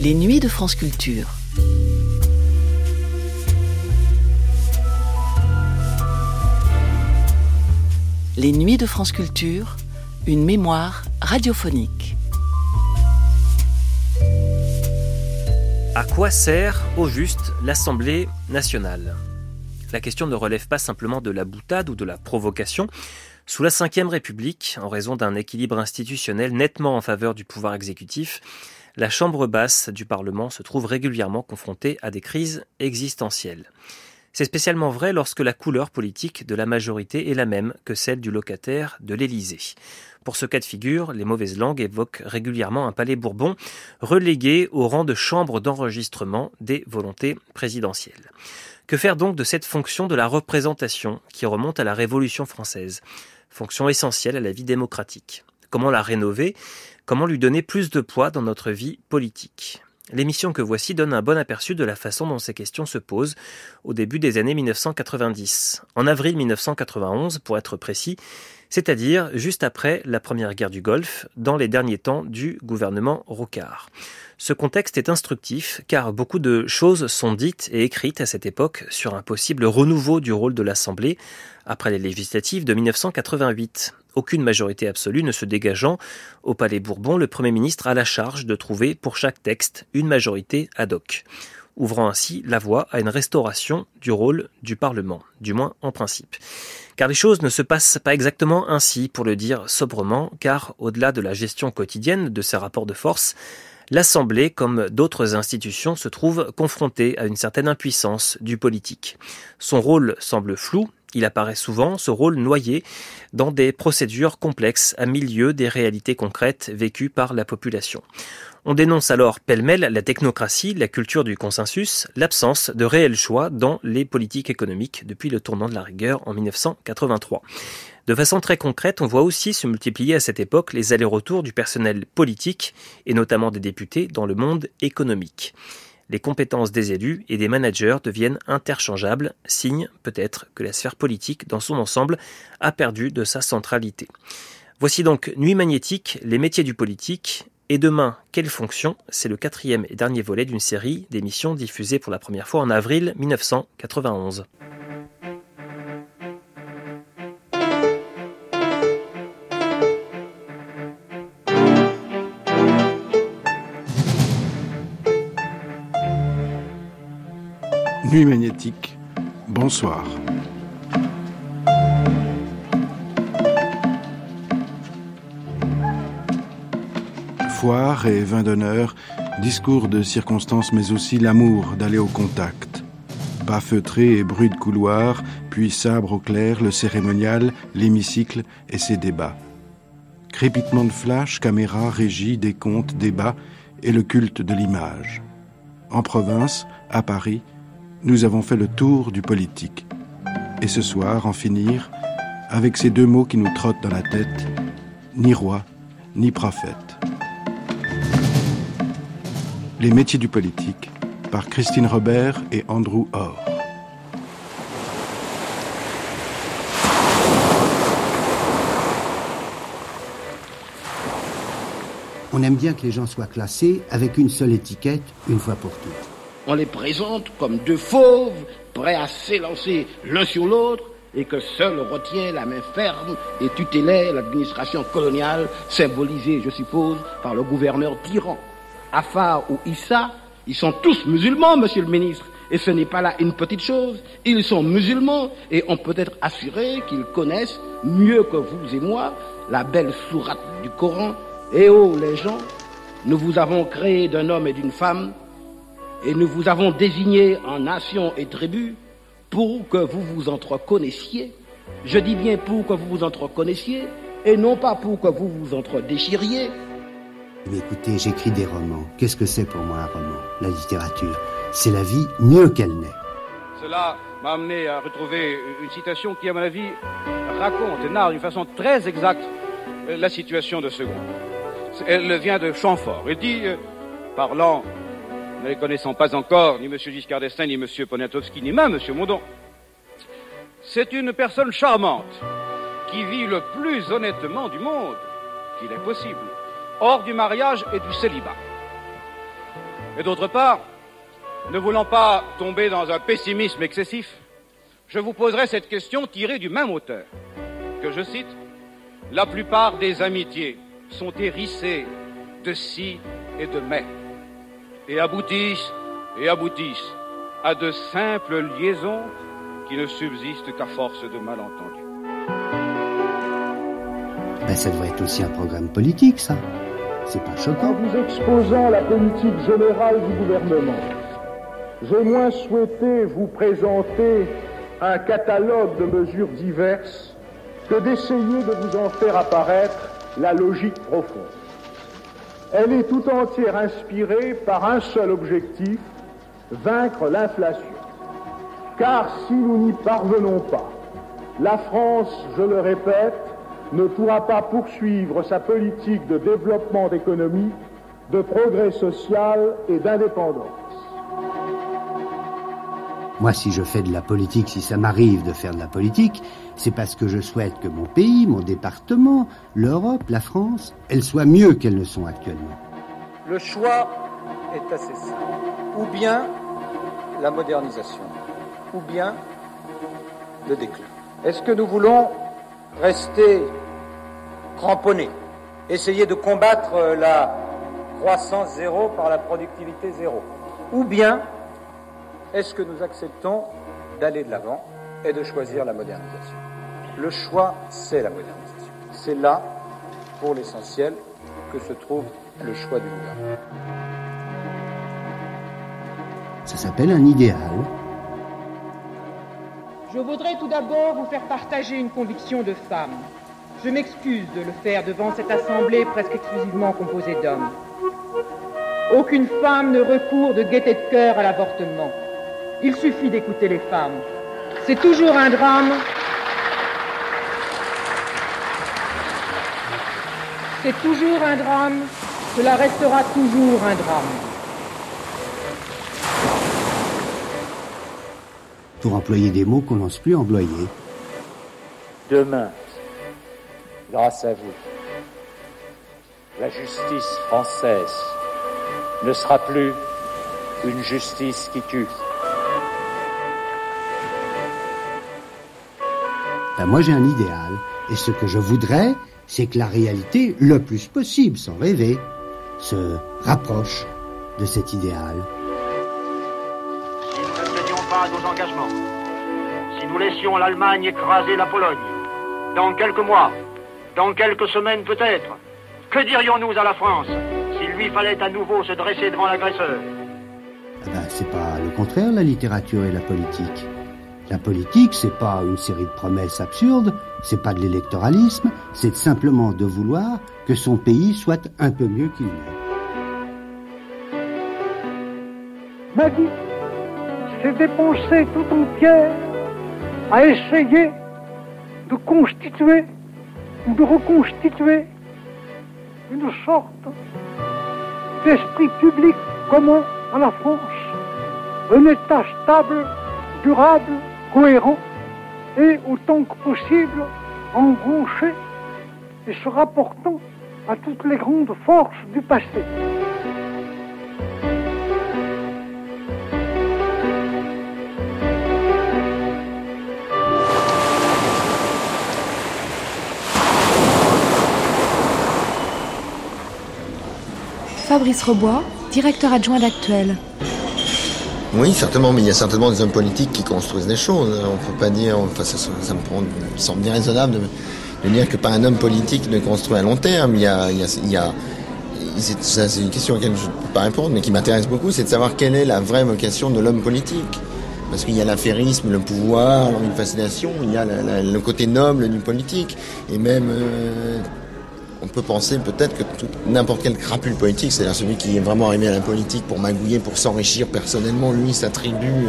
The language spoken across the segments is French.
Les nuits de France Culture. Les nuits de France Culture, une mémoire radiophonique. À quoi sert, au juste, l'Assemblée nationale? La question ne relève pas simplement de la boutade ou de la provocation. Sous la Ve République, en raison d'un équilibre institutionnel nettement en faveur du pouvoir exécutif, la Chambre basse du Parlement se trouve régulièrement confrontée à des crises existentielles. C'est spécialement vrai lorsque la couleur politique de la majorité est la même que celle du locataire de l'Élysée. Pour ce cas de figure, les mauvaises langues évoquent régulièrement un palais bourbon relégué au rang de chambre d'enregistrement des volontés présidentielles. Que faire donc de cette fonction de la représentation qui remonte à la Révolution française? Fonction essentielle à la vie démocratique. Comment la rénover? Comment lui donner plus de poids dans notre vie politique? L'émission que voici donne un bon aperçu de la façon dont ces questions se posent au début des années 1990. En avril 1991, pour être précis, c'est-à-dire juste après la première guerre du Golfe, dans les derniers temps du gouvernement Rocard. Ce contexte est instructif car beaucoup de choses sont dites et écrites à cette époque sur un possible renouveau du rôle de l'Assemblée après les législatives de 1988 aucune majorité absolue ne se dégageant, au Palais Bourbon, le Premier ministre a la charge de trouver pour chaque texte une majorité ad hoc, ouvrant ainsi la voie à une restauration du rôle du Parlement, du moins en principe. Car les choses ne se passent pas exactement ainsi, pour le dire sobrement, car au-delà de la gestion quotidienne de ces rapports de force, L'Assemblée, comme d'autres institutions, se trouve confrontée à une certaine impuissance du politique. Son rôle semble flou, il apparaît souvent, ce rôle noyé, dans des procédures complexes à milieu des réalités concrètes vécues par la population. On dénonce alors pêle-mêle la technocratie, la culture du consensus, l'absence de réel choix dans les politiques économiques depuis le tournant de la rigueur en 1983. De façon très concrète, on voit aussi se multiplier à cette époque les allers-retours du personnel politique, et notamment des députés, dans le monde économique les compétences des élus et des managers deviennent interchangeables, signe peut-être que la sphère politique dans son ensemble a perdu de sa centralité. Voici donc Nuit magnétique, les métiers du politique, et demain, quelle fonction? C'est le quatrième et dernier volet d'une série d'émissions diffusées pour la première fois en avril 1991. Magnétique, bonsoir. Foire et vin d'honneur, discours de circonstances mais aussi l'amour d'aller au contact. Pas feutré et bruit de couloir, puis sabre au clair, le cérémonial, l'hémicycle et ses débats. Crépitement de flash, caméra, régie, décompte, débat et le culte de l'image. En province, à Paris, nous avons fait le tour du politique. Et ce soir, en finir avec ces deux mots qui nous trottent dans la tête, ni roi, ni prophète. Les métiers du politique, par Christine Robert et Andrew Orr. On aime bien que les gens soient classés avec une seule étiquette, une fois pour toutes on les présente comme deux fauves, prêts à s'élancer l'un sur l'autre, et que seul retient la main ferme et tutélaire l'administration coloniale, symbolisée, je suppose, par le gouverneur tyran. Afar ou Issa, ils sont tous musulmans, monsieur le ministre. Et ce n'est pas là une petite chose. Ils sont musulmans et on peut être assuré qu'ils connaissent mieux que vous et moi la belle sourate du Coran. Et oh les gens, nous vous avons créé d'un homme et d'une femme et nous vous avons désigné en nation et tribu pour que vous vous entreconnaissiez. Je dis bien pour que vous vous entreconnaissiez et non pas pour que vous vous entredéchiriez. Mais écoutez, j'écris des romans. Qu'est-ce que c'est pour moi un roman? La littérature, c'est la vie mieux qu'elle n'est. Cela m'a amené à retrouver une citation qui, à mon avis, raconte et narre d'une façon très exacte la situation de ce groupe. Elle vient de Chamfort. Il dit, euh, parlant ne les connaissant pas encore, ni M. Giscard d'Estaing, ni M. Poniatowski, ni même M. Mondon. C'est une personne charmante qui vit le plus honnêtement du monde qu'il est possible, hors du mariage et du célibat. Et d'autre part, ne voulant pas tomber dans un pessimisme excessif, je vous poserai cette question tirée du même auteur, que je cite, La plupart des amitiés sont hérissées de si et de mais, et aboutissent et aboutissent à de simples liaisons qui ne subsistent qu'à force de malentendus. Ben, ça devrait être aussi un programme politique, ça. C'est pas choquant. En vous exposant la politique générale du gouvernement, j'ai moins souhaité vous présenter un catalogue de mesures diverses que d'essayer de vous en faire apparaître la logique profonde. Elle est tout entière inspirée par un seul objectif, vaincre l'inflation. Car si nous n'y parvenons pas, la France, je le répète, ne pourra pas poursuivre sa politique de développement d'économie, de progrès social et d'indépendance. Moi, si je fais de la politique, si ça m'arrive de faire de la politique, c'est parce que je souhaite que mon pays, mon département, l'Europe, la France, elles soient mieux qu'elles ne sont actuellement. Le choix est assez simple. Ou bien la modernisation, ou bien le déclin. Est-ce que nous voulons rester cramponnés, essayer de combattre la croissance zéro par la productivité zéro Ou bien est-ce que nous acceptons d'aller de l'avant et de choisir la modernisation? Le choix, c'est la modernisation. C'est là, pour l'essentiel, que se trouve le choix du gouvernement. Ça s'appelle un idéal. Je voudrais tout d'abord vous faire partager une conviction de femme. Je m'excuse de le faire devant cette assemblée presque exclusivement composée d'hommes. Aucune femme ne recourt de gaieté de cœur à l'avortement. Il suffit d'écouter les femmes. C'est toujours un drame. C'est toujours un drame. Cela restera toujours un drame. Pour employer des mots qu'on n'ose plus employer. Demain, grâce à vous, la justice française ne sera plus une justice qui tue. Ben moi j'ai un idéal, et ce que je voudrais, c'est que la réalité, le plus possible, sans rêver, se rapproche de cet idéal. Si nous ne tenions pas nos engagements, si nous laissions l'Allemagne écraser la Pologne, dans quelques mois, dans quelques semaines peut-être, que dirions-nous à la France s'il lui fallait à nouveau se dresser devant l'agresseur? Eh ben, c'est pas le contraire, la littérature et la politique. La politique, c'est pas une série de promesses absurdes, c'est pas de l'électoralisme, c'est simplement de vouloir que son pays soit un peu mieux qu'il n'est. Ma vie s'est dépensée tout entière à essayer de constituer ou de reconstituer une sorte d'esprit public commun à la France, un État stable, durable, cohérent et autant que possible embranché et se rapportant à toutes les grandes forces du passé. Fabrice Robois, directeur adjoint d'Actuel. Oui, certainement, mais il y a certainement des hommes politiques qui construisent des choses. On peut pas dire, enfin, ça, ça me, semble déraisonnable de, de, dire que pas un homme politique ne construit à long terme. Il y a, il y a, c'est une question à laquelle je ne peux pas répondre, mais qui m'intéresse beaucoup, c'est de savoir quelle est la vraie vocation de l'homme politique. Parce qu'il y a l'affairisme, le pouvoir, une fascination, il y a le côté noble du politique, et même euh, on peut penser peut-être que n'importe quel crapule politique, c'est-à-dire celui qui est vraiment arrivé à la politique pour magouiller, pour s'enrichir personnellement, lui, sa tribu,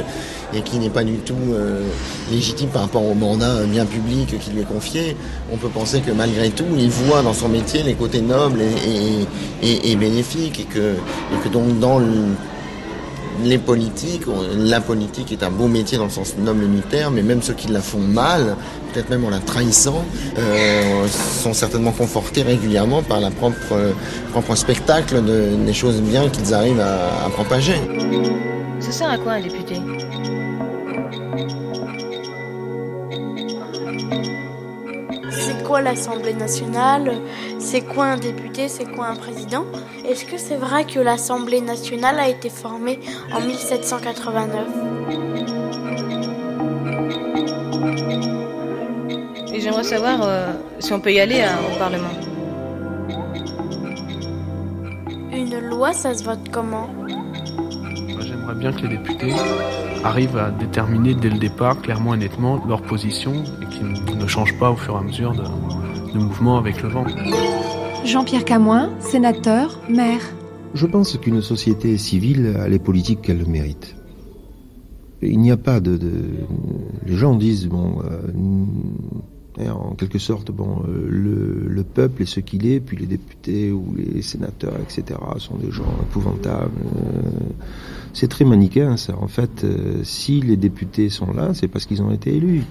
et qui n'est pas du tout euh, légitime par rapport au mandat bien public qui lui est confié, on peut penser que malgré tout, il voit dans son métier les côtés nobles et bénéfiques, et que, et que donc dans le les politiques, la politique est un beau métier dans le sens noble terme, mais même ceux qui la font mal, peut-être même en la trahissant, euh, sont certainement confortés régulièrement par la propre, propre spectacle de, des choses bien qu'ils arrivent à, à propager. Ça sert à quoi un député C'est quoi l'Assemblée nationale? C'est quoi un député? C'est quoi un président? Est-ce que c'est vrai que l'Assemblée nationale a été formée en 1789 Et j'aimerais savoir euh, si on peut y aller hein, au Parlement. Une loi, ça se vote comment? J'aimerais bien que les députés arrivent à déterminer dès le départ clairement et nettement leur position et qu'ils ne changent pas au fur et à mesure de, de mouvement avec le vent. Jean-Pierre Camoin, sénateur, maire. Je pense qu'une société civile a les politiques qu'elle mérite. Il n'y a pas de, de, Les gens disent, bon, euh, en quelque sorte, bon, euh, le, le, peuple est ce qu'il est, puis les députés ou les sénateurs, etc., sont des gens épouvantables. Euh, c'est très manichéen, ça. En fait, euh, si les députés sont là, c'est parce qu'ils ont été élus.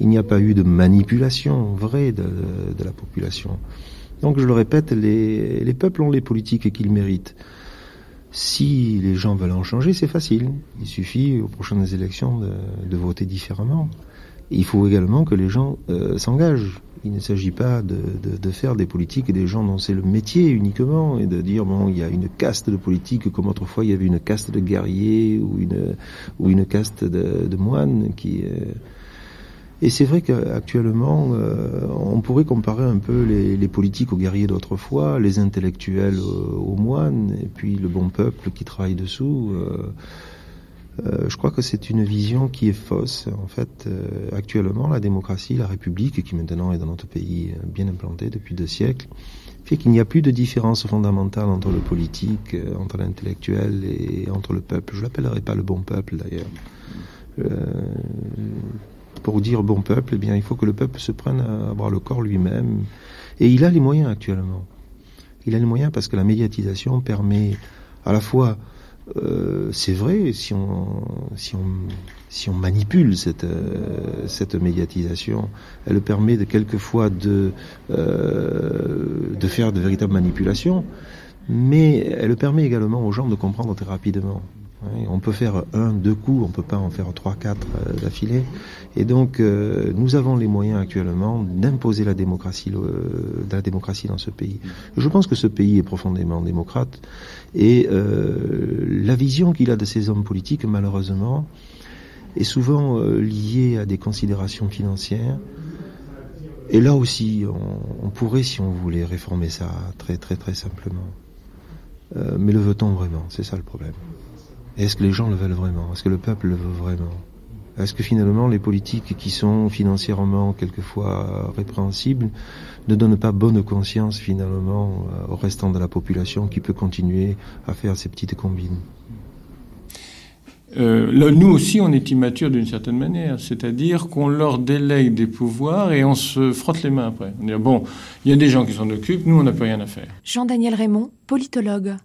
Il n'y a pas eu de manipulation vraie de, la population. Donc, je le répète, les, les peuples ont les politiques qu'ils méritent. Si les gens veulent en changer, c'est facile. Il suffit aux prochaines élections de voter différemment. Il faut également que les gens euh, s'engagent. Il ne s'agit pas de, de, faire des politiques et des gens dont c'est le métier uniquement et de dire bon il y a une caste de politique comme autrefois il y avait une caste de guerriers ou une ou une caste de, moines qui euh... et c'est vrai qu'actuellement euh, on pourrait comparer un peu les, politiques aux guerriers d'autrefois, les intellectuels aux, moines et puis le bon peuple qui travaille dessous. Je crois que c'est une vision qui est fausse. En fait, euh, actuellement, la démocratie, la République, qui maintenant est dans notre pays euh, bien implantée depuis deux siècles, fait qu'il n'y a plus de différence fondamentale entre le politique, euh, entre l'intellectuel et entre le peuple. Je l'appellerai pas le bon peuple d'ailleurs. Euh, pour dire bon peuple, eh bien, il faut que le peuple se prenne à avoir le corps lui-même. Et il a les moyens actuellement. Il a les moyens parce que la médiatisation permet à la fois euh, c'est vrai, si on, si on, si on manipule cette, euh, cette médiatisation, elle permet de quelquefois de, euh, de faire de véritables manipulations, mais elle permet également aux gens de comprendre très rapidement. On peut faire un, deux coups, on peut pas en faire trois, quatre euh, d'affilée. Et donc, euh, nous avons les moyens actuellement d'imposer la démocratie, dans ce pays. Je pense que ce pays est profondément démocrate et euh, la vision qu'il a de ces hommes politiques, malheureusement, est souvent liée à des considérations financières. Et là aussi, on, pourrait, si on voulait, réformer ça très très très simplement. Mais le veut-on vraiment? C'est ça le problème. Est-ce que les gens le veulent vraiment? Est-ce que le peuple le veut vraiment? Est-ce que finalement les politiques qui sont financièrement quelquefois répréhensibles ne donnent pas bonne conscience finalement au restant de la population qui peut continuer à faire ces petites combines? Euh, là, nous aussi, on est immature d'une certaine manière, c'est-à-dire qu'on leur délègue des pouvoirs et on se frotte les mains après. On dit bon, il y a des gens qui s'en occupent, nous, on n'a plus rien à faire. Jean-Daniel Raymond, politologue.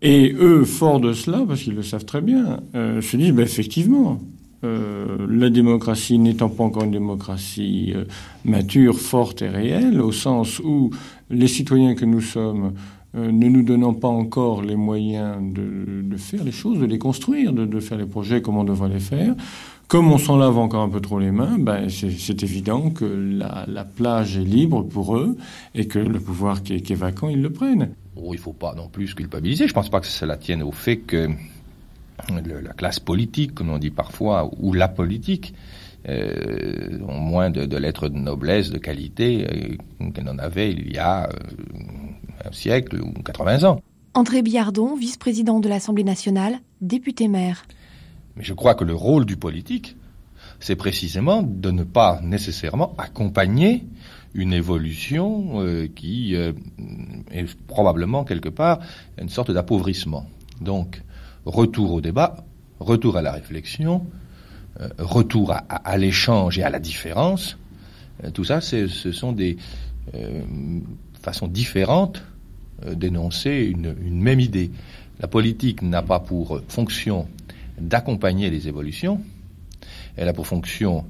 Et eux, forts de cela, parce qu'ils le savent très bien, euh, se disent, ben, effectivement, euh, la démocratie n'étant pas encore une démocratie euh, mature, forte et réelle, au sens où les citoyens que nous sommes, ne nous donnant pas encore les moyens de, faire les choses, de les construire, de, faire les projets comme on devrait les faire, comme on s'en lave encore un peu trop les mains, ben c'est évident que la, la, plage est libre pour eux et que le pouvoir qui est vacant, ils le prennent. Oh, il ne faut pas non plus culpabiliser. Je ne pense pas que cela tienne au fait que le, la classe politique, comme on dit parfois, ou la politique, euh, ont moins de, de, lettres de noblesse, de qualité euh, qu'elle en avait il y a euh, un siècle ou 80 ans. André Biardon, vice-président de l'Assemblée nationale, député maire. Mais je crois que le rôle du politique, c'est précisément de ne pas nécessairement accompagner une évolution euh, qui euh, est probablement quelque part une sorte d'appauvrissement. Donc, retour au débat, retour à la réflexion, euh, retour à, l'échange et à la différence. Tout ça, ce sont des façons différentes dénoncer une, une, même idée. La politique n'a pas pour fonction d'accompagner les évolutions, elle a pour fonction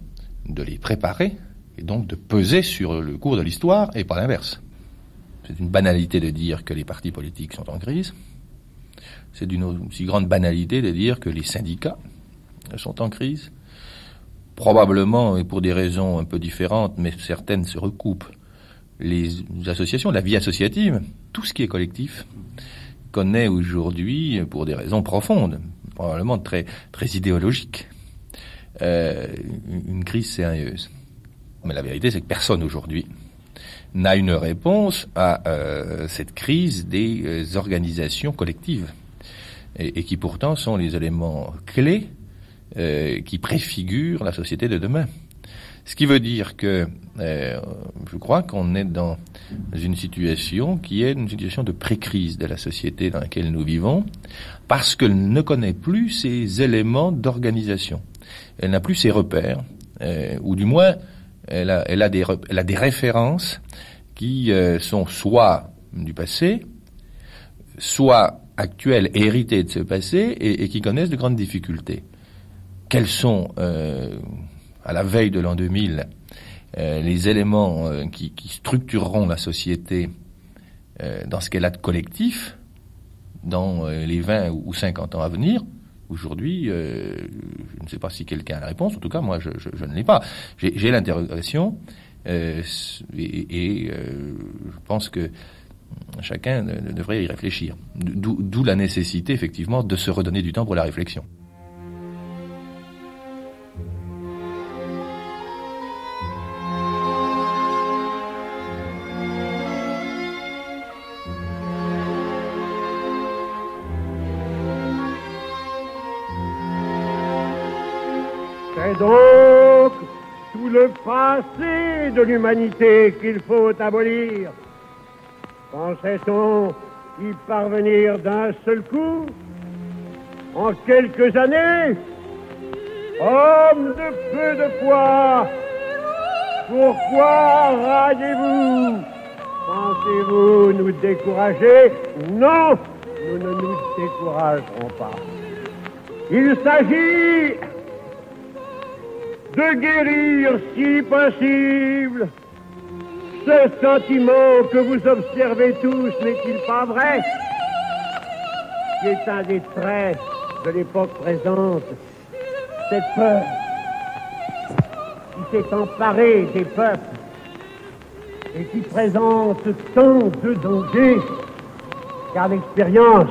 de les préparer et donc de peser sur le cours de l'histoire et pas l'inverse. C'est une banalité de dire que les partis politiques sont en crise. C'est d'une aussi grande banalité de dire que les syndicats sont en crise. Probablement, et pour des raisons un peu différentes, mais certaines se recoupent, les associations, la vie associative, tout ce qui est collectif, connaît aujourd'hui, pour des raisons profondes, probablement très, très idéologiques, euh, une crise sérieuse. Mais la vérité, c'est que personne aujourd'hui n'a une réponse à euh, cette crise des euh, organisations collectives, et, qui pourtant sont les éléments clés euh, qui préfigurent la société de demain. Ce qui veut dire que je crois qu'on est dans une situation qui est une situation de pré-crise de la société dans laquelle nous vivons, parce qu'elle ne connaît plus ces éléments d'organisation. Elle n'a plus ses repères, ou du moins elle a, des, références qui euh, sont soit du passé, soit actuelles et héritées de ce passé, et, et qui connaissent de grandes difficultés. Quels sont, euh, à la veille de l'an 2000, euh, les éléments euh, qui, qui, structureront la société dans ce qu'elle a de collectif dans les 20 ou 50 ans à venir? Aujourd'hui, euh, je ne sais pas si quelqu'un a la réponse. En tout cas, moi, je, je, ne l'ai pas. J'ai l'interrogation euh, et, et euh, je pense que chacun devrait y réfléchir. D'où la nécessité, effectivement, de se redonner du temps pour la réflexion. Passé de l'humanité qu'il faut abolir. Pensait-on y parvenir d'un seul coup? En quelques années Homme de peu de poids, pourquoi raillez-vous Pensez-vous nous décourager? Non, nous ne nous découragerons pas. Il s'agit de guérir, si possible, ce sentiment que vous observez tous, n'est-il pas vrai? Qui est un des traits de l'époque présente, cette peur qui s'est emparée des peuples et qui présente tant de dangers, car l'expérience,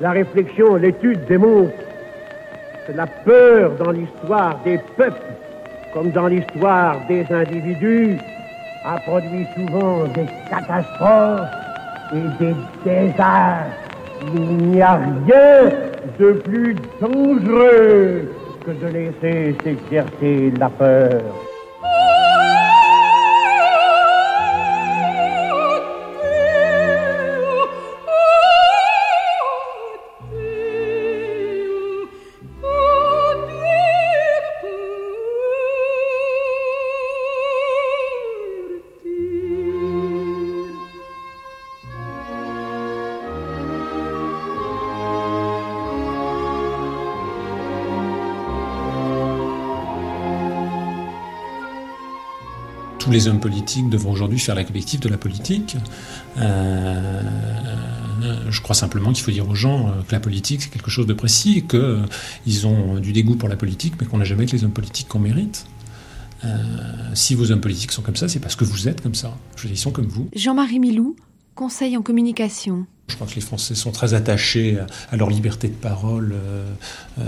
la réflexion, l'étude démontrent la peur dans l'histoire des peuples comme dans l'histoire des individus, a produit souvent des catastrophes et des désastres. Il n'y a rien de plus dangereux que de laisser s'exercer la peur. Tous les hommes politiques devraient aujourd'hui faire la collective de la politique. Euh, je crois simplement qu'il faut dire aux gens euh, que la politique c'est quelque chose de précis et qu'ils ont du dégoût pour la politique, mais qu'on n'a jamais que les hommes politiques qu'on mérite. Euh, si vos hommes politiques sont comme ça, c'est parce que vous êtes comme ça. Je dis, ils sont comme vous. Jean-Marie Milou, conseil en communication. Je crois que les Français sont très attachés à leur liberté de parole, euh, euh,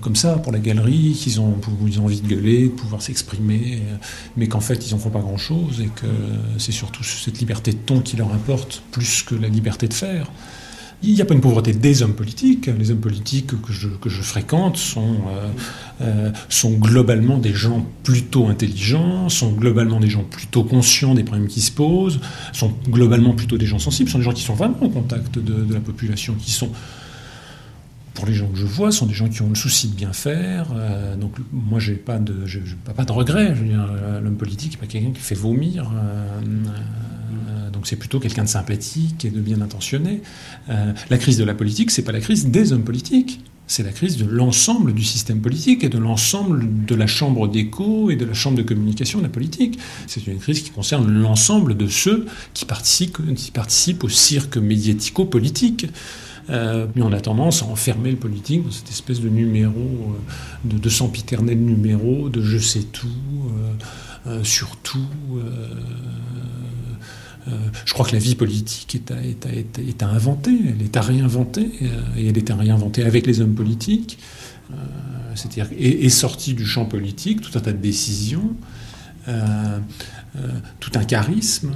comme ça, pour la galerie, qu'ils ont, ont envie de gueuler, de pouvoir s'exprimer, mais qu'en fait, ils n'en font pas grand-chose et que c'est surtout cette liberté de ton qui leur importe plus que la liberté de faire. Il n'y a pas une pauvreté des hommes politiques. Les hommes politiques que je, que je fréquente sont, euh, euh, sont globalement des gens plutôt intelligents, sont globalement des gens plutôt conscients des problèmes qui se posent, sont globalement plutôt des gens sensibles, sont des gens qui sont vraiment en contact de, la population, qui sont pour les gens que je vois, sont des gens qui ont le souci de bien faire. Euh, donc moi, j'ai pas de, pas de regret. L'homme politique, n'est pas quelqu'un qui fait vomir. Donc c'est plutôt quelqu'un de sympathique et de bien intentionné. la crise de la politique, c'est pas la crise des hommes politiques c'est la crise de l'ensemble du système politique et de l'ensemble de la chambre d'écho et de la chambre de communication de la politique. C'est une crise qui concerne l'ensemble de ceux qui participent, au cirque médiatico-politique. Euh, mais on a tendance à enfermer le politique dans cette espèce de numéro, euh, de, de sempiternel numéro, de je sais tout, euh, euh sur tout. Euh, je crois que la vie politique est à, inventer, elle est à réinventer, euh, et elle est à réinventer avec les hommes politiques, euh, c'est-à-dire est, est sorti du champ politique tout un tas de décisions, tout un charisme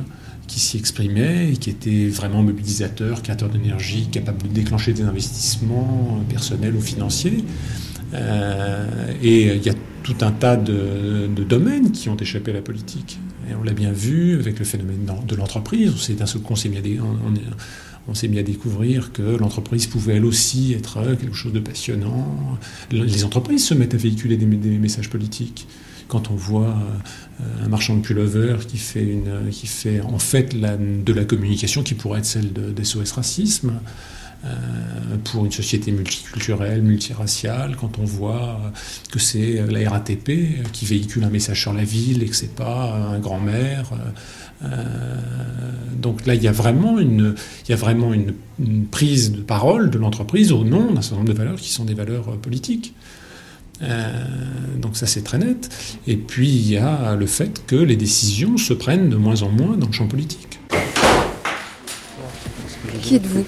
qui s'y exprimait et qui était vraiment mobilisateur, créateur d'énergie, capable de déclencher des investissements personnels ou financiers. Euh, et il y a tout un tas de, domaines qui ont échappé à la politique. On l'a bien vu avec le phénomène de l'entreprise. On s'est mis, on, s'est mis à découvrir que l'entreprise pouvait elle aussi être quelque chose de passionnant. Les entreprises se mettent à véhiculer des, des messages politiques. Quand on voit euh, un marchand de pullover qui fait, qui fait en fait de la communication qui pourrait être celle de, SOS Racisme, euh, pour une société multiculturelle, multiraciale, quand on voit euh, que c'est la RATP euh, qui véhicule un message sur la ville et que c'est pas un grand-mère. donc là, il y a vraiment une, prise de parole de l'entreprise au nom d'un certain nombre de valeurs qui sont des valeurs politiques. Euh, donc ça c'est très net. Et puis il y a le fait que les décisions se prennent de moins en moins dans le champ politique. Qui êtes-vous?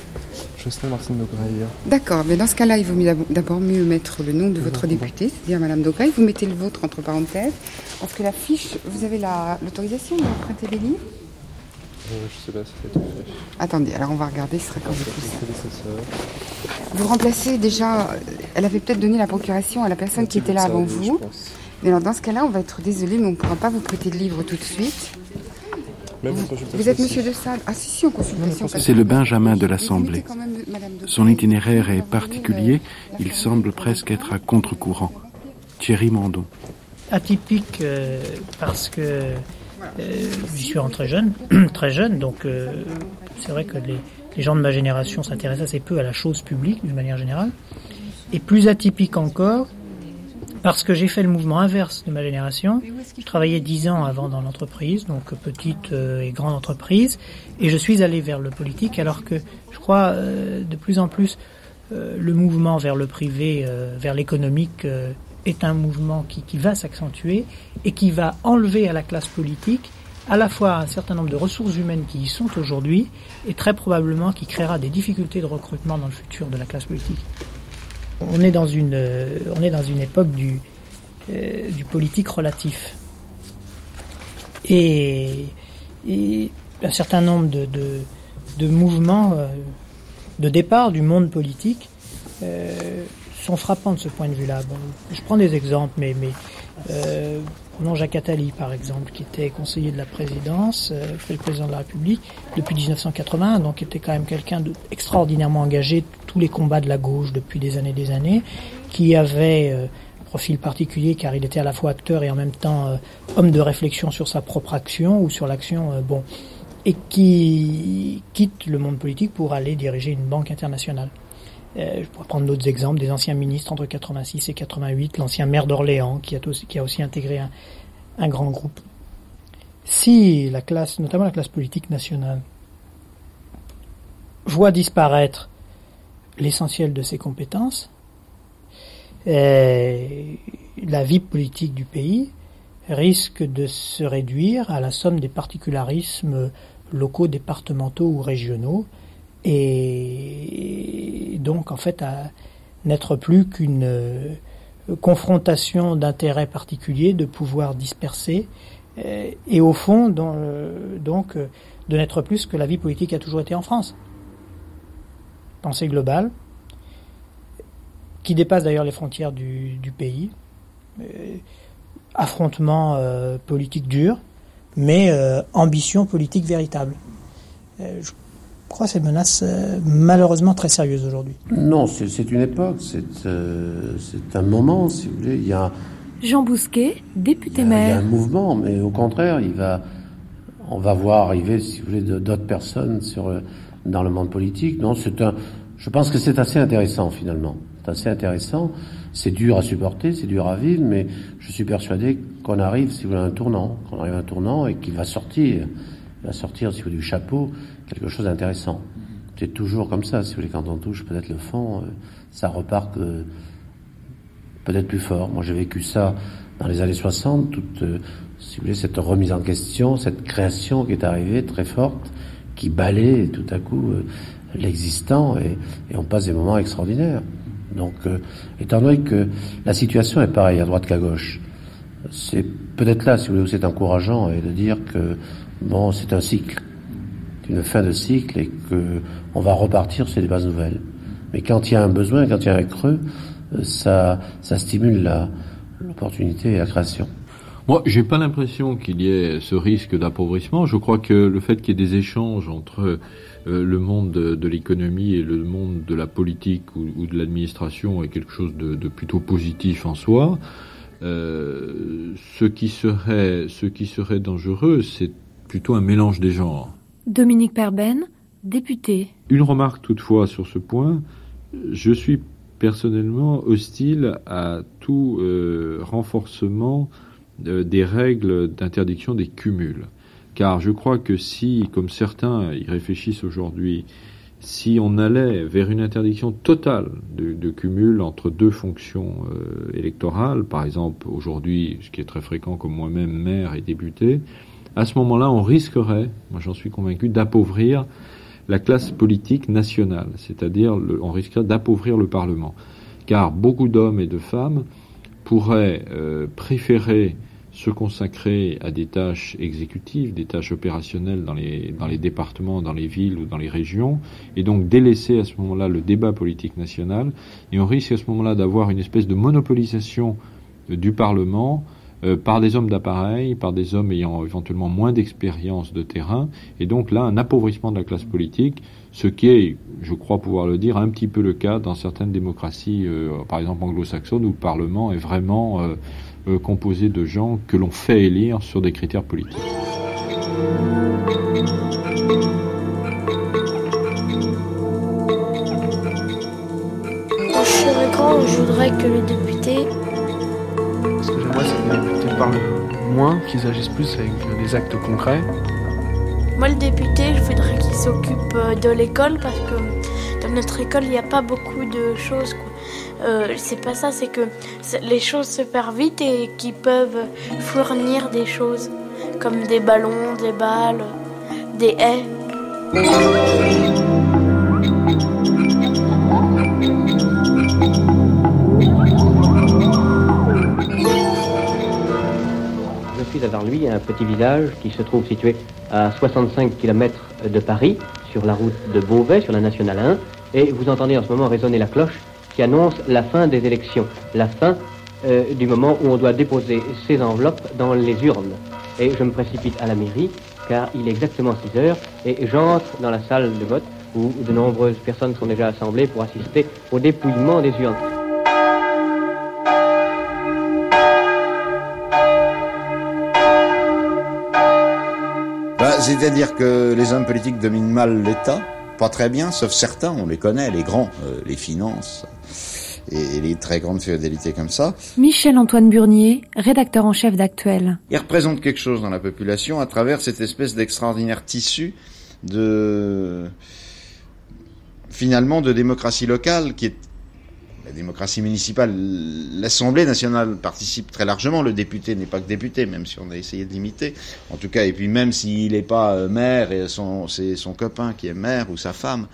Jocelyn Martine Daugraille. D'accord, mais dans ce cas-là, il vaut d'abord mieux mettre le nom de votre député, c'est-à-dire Madame Daugraille. Vous mettez le vôtre entre parenthèses, parce que la fiche, vous avez l'autorisation de d'emprunter des livres? Euh, Je sais pas si c'est tout fait. Attendez, alors on va regarder, ce serait quand Vous remplacez déjà, elle avait peut-être donné la procuration à la personne qui était là avant vous. Mais alors dans ce cas-là, on va être désolé, mais on ne pourra pas vous prêter de livre tout de suite. Vous, êtes monsieur de Sade Ah si, si, en consultation. C'est le Benjamin de l'Assemblée. Son itinéraire est particulier, il semble presque être à contre-courant. Thierry Mandon. Atypique euh, parce que euh, je suis rentré jeune, très jeune, donc euh, c'est vrai que les, les, gens de ma génération s'intéressent assez peu à la chose publique d'une manière générale. Et plus atypique encore, parce que j'ai fait le mouvement inverse de ma génération. Je travaillais dix ans avant dans l'entreprise, donc petite euh, et grande entreprise, et je suis allé vers le politique, alors que je crois euh, de plus en plus euh, le mouvement vers le privé, vers l'économique, est un mouvement qui, qui va s'accentuer et qui va enlever à la classe politique à la fois un certain nombre de ressources humaines qui y sont aujourd'hui et très probablement qui créera des difficultés de recrutement dans le futur de la classe politique. On est dans une, euh, on est dans une époque du, euh, du politique relatif. Et, et, un certain nombre de, de, mouvements euh, de départ du monde politique sont frappants de ce point de vue-là. Bon, je prends des exemples, mais, prenons Jacques Attali par exemple, qui était conseiller de la présidence, euh, fait le président de la République depuis 1980, donc était quand même quelqu'un d'extraordinairement engagé tous les combats de la gauche depuis des années des années, qui avait euh, un profil particulier car il était à la fois acteur et en même temps euh, homme de réflexion sur sa propre action ou sur l'action, euh, bon, et qui quitte le monde politique pour aller diriger une banque internationale. Euh, je pourrais prendre d'autres exemples, des anciens ministres entre 86 et 88, l'ancien maire d'Orléans qui a, aussi, intégré un, un grand groupe. Si la classe, notamment la classe politique nationale, voit disparaître l'essentiel de ses compétences, euh, la vie politique du pays risque de se réduire à la somme des particularismes locaux, départementaux ou régionaux, et donc en fait à n'être plus qu'une euh, confrontation d'intérêts particuliers, de pouvoirs dispersés, euh, et au fond donc de n'être plus que la vie politique a toujours été en France. Pensée globale, qui dépasse d'ailleurs les frontières du, pays, euh, affrontement euh, politique dur, mais euh, ambition politique véritable. je crois que c'est une menace malheureusement très sérieuse aujourd'hui. Non, c'est une époque, c'est un moment, si vous voulez. Il y a, Jean Bousquet, député il y a, maire. Il y a un mouvement, mais au contraire, il va on va voir arriver, si vous voulez, d'autres personnes sur, dans le monde politique. Non, c'est un, je pense que c'est assez intéressant finalement. C'est assez intéressant. C'est dur à supporter, c'est dur à vivre, mais je suis persuadé qu'on arrive, si vous voulez, à un tournant, qu'on arrive à un tournant et qu'il va sortir, va sortir, si vous du chapeau, quelque chose d'intéressant. C'est toujours comme ça, si vous voulez, quand on touche peut-être le fond, euh, ça repart que peut-être plus fort. Moi, j'ai vécu ça dans les années 60, toute, euh, si vous voulez, cette remise en question, cette création qui est arrivée très forte, qui balaye tout à coup euh, l'existant et, et, on passe des moments extraordinaires. Donc, euh, étant donné que la situation est pareille à droite qu'à gauche, c'est peut-être là, si vous voulez, c'est encourageant et de dire que bon, c'est un cycle, une fin de cycle et que on va repartir sur des bases nouvelles. Mais quand il y a un besoin, quand il y a un creux, euh, ça, ça stimule l'opportunité et la création. Moi, j'ai pas l'impression qu'il y ait ce risque d'appauvrissement. Je crois que le fait qu'il y ait des échanges entre euh, le monde de, l'économie et le monde de la politique ou, de l'administration est quelque chose de, plutôt positif en soi. Euh, ce qui serait, ce qui serait dangereux, c'est plutôt un mélange des genres. Dominique Perben, député. Une remarque toutefois sur ce point. Je suis personnellement hostile à tout euh, renforcement des règles d'interdiction des cumuls. Car je crois que si, comme certains y réfléchissent aujourd'hui, si on allait vers une interdiction totale de, cumul entre deux fonctions euh, électorales, par exemple aujourd'hui, ce qui est très fréquent comme moi-même, maire et député, à ce moment-là, on risquerait, moi j'en suis convaincu, d'appauvrir la classe politique nationale, c'est-à-dire on risquerait d'appauvrir le Parlement. Car beaucoup d'hommes et de femmes pourraient euh, préférer se consacrer à des tâches exécutives, des tâches opérationnelles dans les, dans les départements, dans les villes ou dans les régions, et donc délaisser à ce moment-là le débat politique national, et on risque à ce moment-là d'avoir une espèce de monopolisation du Parlement euh, par des hommes d'appareil, par des hommes ayant éventuellement moins d'expérience de terrain, et donc là un appauvrissement de la classe politique, ce qui est, je crois pouvoir le dire, un petit peu le cas dans certaines démocraties, euh, par exemple anglo-saxonnes, où le Parlement est vraiment euh, composé de gens que l'on fait élire sur des critères politiques. Je voudrais que. Parlent moins, qu'ils agissent plus avec des actes concrets. Moi, le député, je voudrais qu'il s'occupe euh, de l'école parce que dans notre école, il n'y a pas beaucoup de choses. Euh, c'est pas ça, c'est que les choses se perdent vite et qu'ils peuvent fournir des choses comme des ballons, des balles, des haies. À Darluy, un petit village qui se trouve situé à 65 km de Paris, sur la route de Beauvais, sur la nationale 1, et vous entendez en ce moment résonner la cloche qui annonce la fin des élections, la fin euh, du moment où on doit déposer ses enveloppes dans les urnes. Et je me précipite à la mairie, car il est exactement 6 heures, et j'entre dans la salle de vote où de nombreuses personnes sont déjà assemblées pour assister au dépouillement des urnes. C'est-à-dire que les hommes politiques dominent mal l'État, pas très bien, sauf certains, on les connaît, les grands, euh, les finances et, les très grandes féodalités comme ça. Michel-Antoine Burnier, rédacteur en chef d'Actuel. Il représente quelque chose dans la population à travers cette espèce d'extraordinaire tissu de finalement de démocratie locale qui est la démocratie municipale, l'Assemblée nationale participe très largement. Le député n'est pas que député, même si on a essayé de limiter. En tout cas, et puis même s'il n'est pas euh, maire, et son, c'est son copain qui est maire ou sa femme.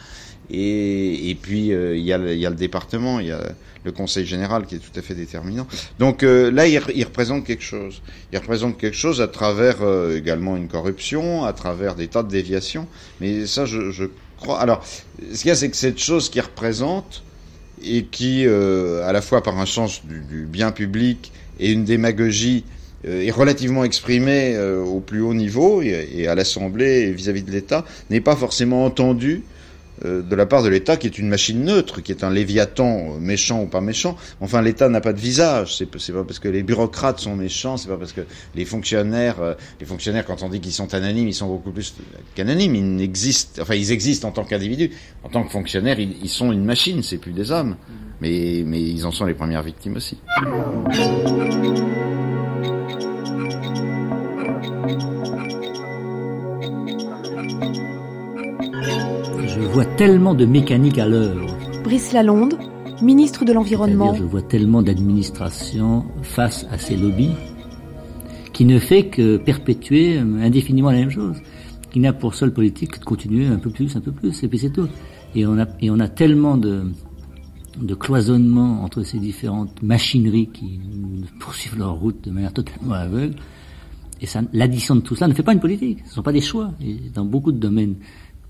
Et, puis euh, il y, a le, département, il y a le conseil général qui est tout à fait déterminant. Donc euh, là, il, représente quelque chose. Il représente quelque chose à travers également une corruption, à travers des tas de déviations. Mais ça, je crois. Alors, ce qu'il y a, c'est que cette chose qui représente et qui, euh, à la fois par un sens du, bien public et une démagogie, euh, est relativement exprimée euh, au plus haut niveau et, à l'Assemblée et vis-à-vis de l'État, n'est pas forcément entendu euh, de la part de l'État qui est une machine neutre, qui est un léviathan euh, méchant ou pas méchant. Enfin, l'État n'a pas de visage. C'est pas parce que les bureaucrates sont méchants, c'est pas parce que les fonctionnaires, euh, les fonctionnaires quand on dit qu'ils sont anonymes, ils sont beaucoup plus qu'anonymes. Ils n'existent, enfin, ils existent en tant qu'individus. En tant que fonctionnaires, ils, ils sont une machine, c'est plus des hommes. Mais, mais ils en sont les premières victimes aussi. Tellement de mécanique à l'œuvre. Brice Lalonde, ministre de l'Environnement. Je vois tellement d'administration face à ces lobbies qui ne fait que perpétuer indéfiniment la même chose, qui n'a pour seule politique que de continuer un peu plus, un peu plus, et puis c'est tout. Et on a, et on a tellement de, de cloisonnement entre ces différentes machineries qui poursuivent leur route de manière totalement aveugle. Et l'addition de tout cela ne fait pas une politique. Ce ne sont pas des choix. Et dans beaucoup de domaines,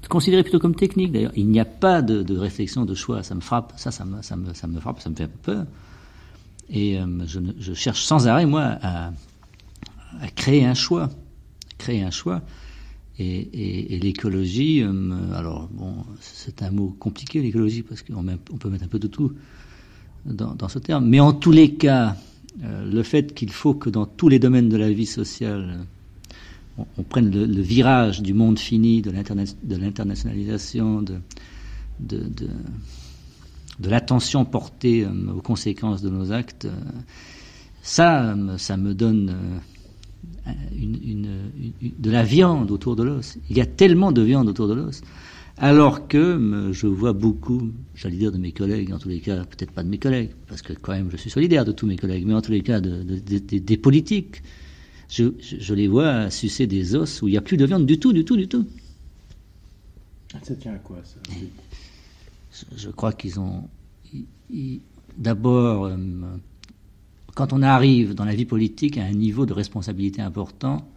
considéré plutôt comme technique d'ailleurs. Il n'y a pas de, réflexion, de choix. Ça me frappe, ça, ça me, ça me, ça me frappe, ça me fait un peu peur. Et euh, je, cherche sans arrêt, moi, à, créer un choix. Créer un choix. Et, l'écologie, euh, alors bon, c'est un mot compliqué l'écologie parce qu'on on peut mettre un peu de tout dans, dans ce terme. Mais en tous les cas, euh, le fait qu'il faut que dans tous les domaines de la vie sociale, on, prenne le, virage du monde fini, de l'internationalisation, de, l'attention portée euh, aux conséquences de nos actes, euh, ça, euh, ça me donne de la viande autour de l'os. Il y a tellement de viande autour de l'os. Alors que je vois beaucoup, j'allais dire de mes collègues, en tous les cas, peut-être pas de mes collègues, parce que quand même je suis solidaire de tous mes collègues, mais en tous les cas de, de, de, des politiques, je, je, je, les vois sucer des os où il n'y a plus de viande du tout, du tout, du tout. Ça tient à quoi ça je, je crois qu'ils ont. D'abord, euh, quand on arrive dans la vie politique à un niveau de responsabilité important,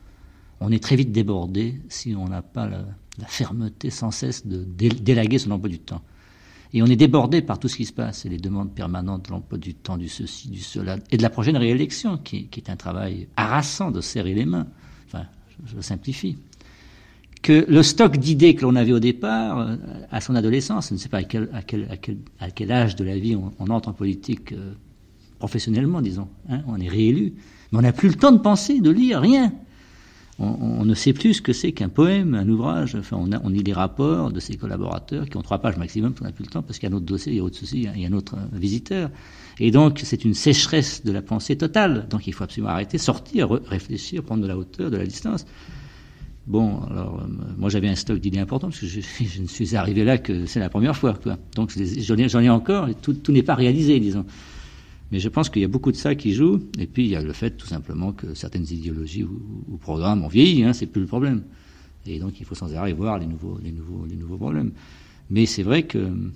on est très vite débordé si on n'a pas la, la, fermeté sans cesse de dé, délaguer son emploi du temps. Et on est débordé par tout ce qui se passe, et les demandes permanentes de l'emploi du temps, du ceci, du cela, et de la prochaine réélection, qui, est un travail harassant de serrer les mains. Enfin, je, simplifie. Que le stock d'idées que l'on avait au départ, euh, à son adolescence, je ne sais pas à quel, âge de la vie on, on entre en politique euh, professionnellement, disons, hein, on est réélu, mais on n'a plus le temps de penser, de lire, rien on, ne sait plus ce que c'est qu'un poème, un ouvrage. On, a, lit les rapports de ses collaborateurs qui ont trois pages maximum, on n'a plus le temps parce qu'il y a un autre dossier, il y a autre souci, il y a un autre visiteur. Et donc, c'est une sécheresse de la pensée totale. Donc, il faut absolument arrêter, sortir, réfléchir, prendre de la hauteur, de la distance. Bon, alors, euh, moi j'avais un stock d'idées important parce que je, ne suis arrivé là que c'est la première fois. Donc, j'en ai, encore et tout n'est pas réalisé, disons. Mais je pense qu'il y a beaucoup de ça qui joue. Et puis il y a le fait tout simplement que certaines idéologies ou, programmes ont vieilli, hein, c'est plus le problème. Et donc il faut sans arrêt voir les nouveaux, les nouveaux, les nouveaux problèmes. Mais c'est vrai qu'il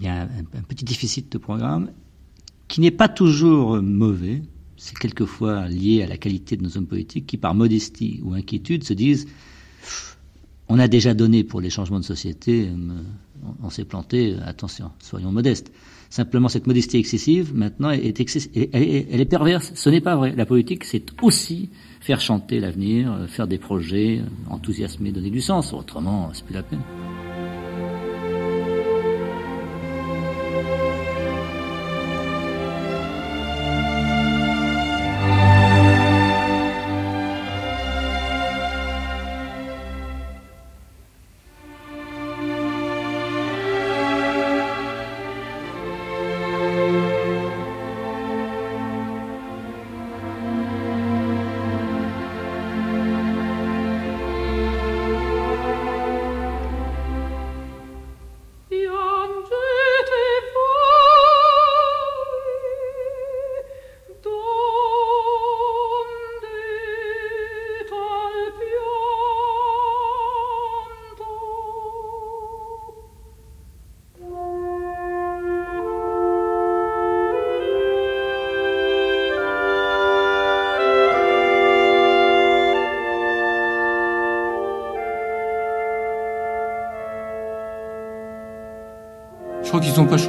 y a un, petit déficit de programme qui n'est pas toujours mauvais. C'est quelquefois lié à la qualité de nos hommes politiques qui, par modestie ou inquiétude, se disent on a déjà donné pour les changements de société, on, on s'est planté, attention, soyons modestes. Simplement, cette modestie excessive, maintenant, est excess... elle, est, elle est perverse. Ce n'est pas vrai. La politique, c'est aussi faire chanter l'avenir, faire des projets, enthousiasmer, donner du sens. Autrement, c'est plus la peine.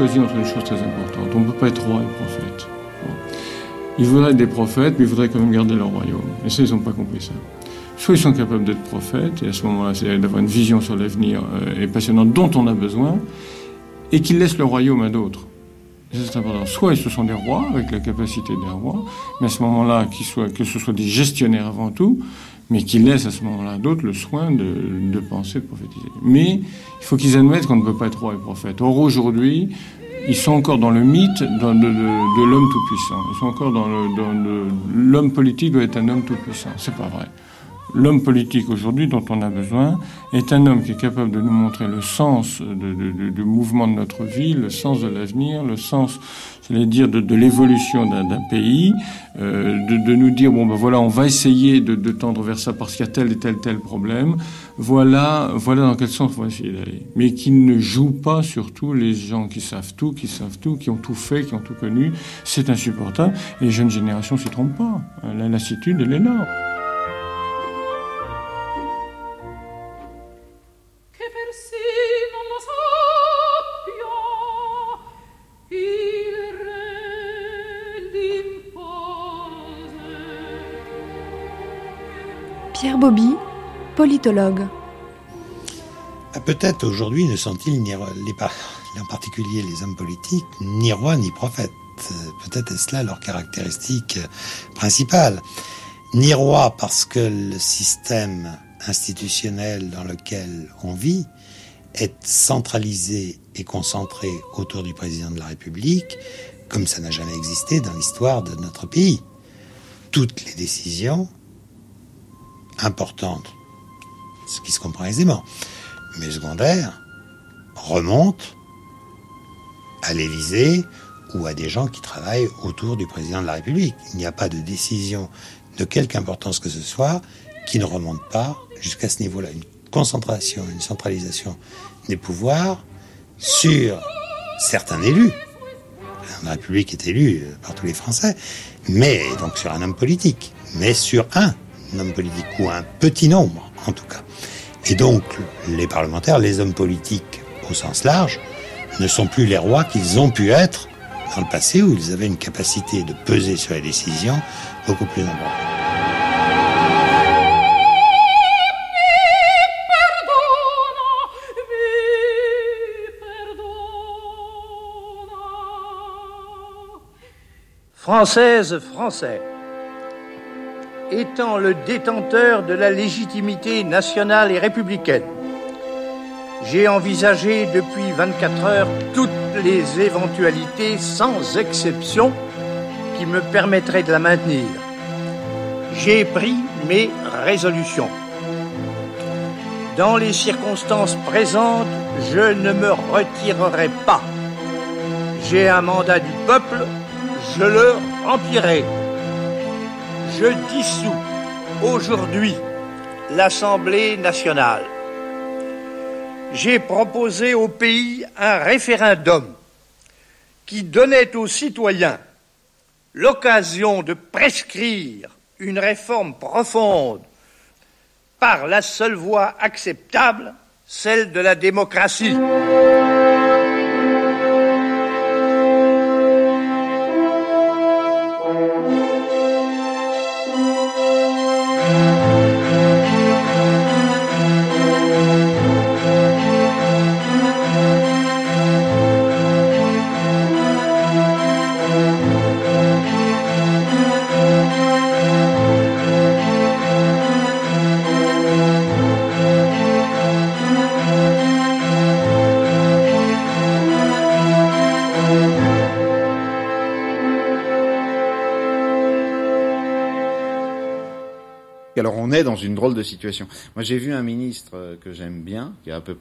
Choisi entre une chose très importante. On ne peut pas être roi et prophète. Ils voudraient être des prophètes, mais ils voudraient quand même garder leur royaume. Et ça, ils n'ont pas compris ça. soit ils sont capables d'être prophètes, et à ce moment-là, c'est d'avoir une vision sur l'avenir euh, et passionnante dont on a besoin, et qu'ils laissent le royaume à d'autres. C'est important. Soit ce sont des rois, avec la capacité des rois, mais à ce moment-là, que ce soit des gestionnaires avant tout, mais qu'ils laissent à ce moment-là d'autres le soin de, penser, de prophétiser. Mais il faut qu'ils admettent qu'on ne peut pas être roi et prophète. Or, aujourd'hui, ils sont encore dans le mythe de, de, l'homme tout-puissant. Ils sont encore dans. L'homme politique doit être un homme tout-puissant. C'est pas vrai. L'homme politique aujourd'hui dont on a besoin est un homme qui est capable de nous montrer le sens du mouvement de notre vie, le sens de l'avenir, le sens, j'allais dire, de, l'évolution d'un pays, euh, de, nous dire bon ben voilà, on va essayer de, tendre vers ça parce qu'il y a tel et tel tel problème. Voilà, voilà dans quel sens on va essayer d'aller. Mais qui ne joue pas surtout les gens qui savent tout, qui savent tout, qui ont tout fait, qui ont tout connu. C'est insupportable. Et les jeunes générations s'y trompent pas. La lassitude, elle est là. Pierre Bobby, politologue. Ah, peut-être aujourd'hui ne sont-ils ni en particulier les hommes politiques ni rois ni prophètes. Peut-être est-ce là leur caractéristique principale. Ni rois parce que le système institutionnel dans lequel on vit est centralisé et concentré autour du président de la République, comme ça n'a jamais existé dans l'histoire de notre pays. Toutes les décisions importante, ce qui se comprend aisément, mais secondaire, remonte à l'Élysée ou à des gens qui travaillent autour du président de la République. Il n'y a pas de décision de quelque importance que ce soit qui ne remonte pas jusqu'à ce niveau-là. Une concentration, une centralisation des pouvoirs sur certains élus. La République est élue par tous les Français, mais donc sur un homme politique, mais sur un un homme ou un petit nombre en tout cas. Et donc les parlementaires, les hommes politiques au sens large, ne sont plus les rois qu'ils ont pu être dans le passé où ils avaient une capacité de peser sur les décisions beaucoup plus importante. Française, Français étant le détenteur de la légitimité nationale et républicaine. J'ai envisagé depuis 24 heures toutes les éventualités sans exception qui me permettraient de la maintenir. J'ai pris mes résolutions. Dans les circonstances présentes, je ne me retirerai pas. J'ai un mandat du peuple, je le remplirai je dissous aujourd'hui l'Assemblée nationale. J'ai proposé au pays un référendum qui donnait aux citoyens l'occasion de prescrire une réforme profonde par la seule voie acceptable, celle de la démocratie. Une drôle de situation. Moi, j'ai vu un ministre euh, que j'aime bien, qui est un peu,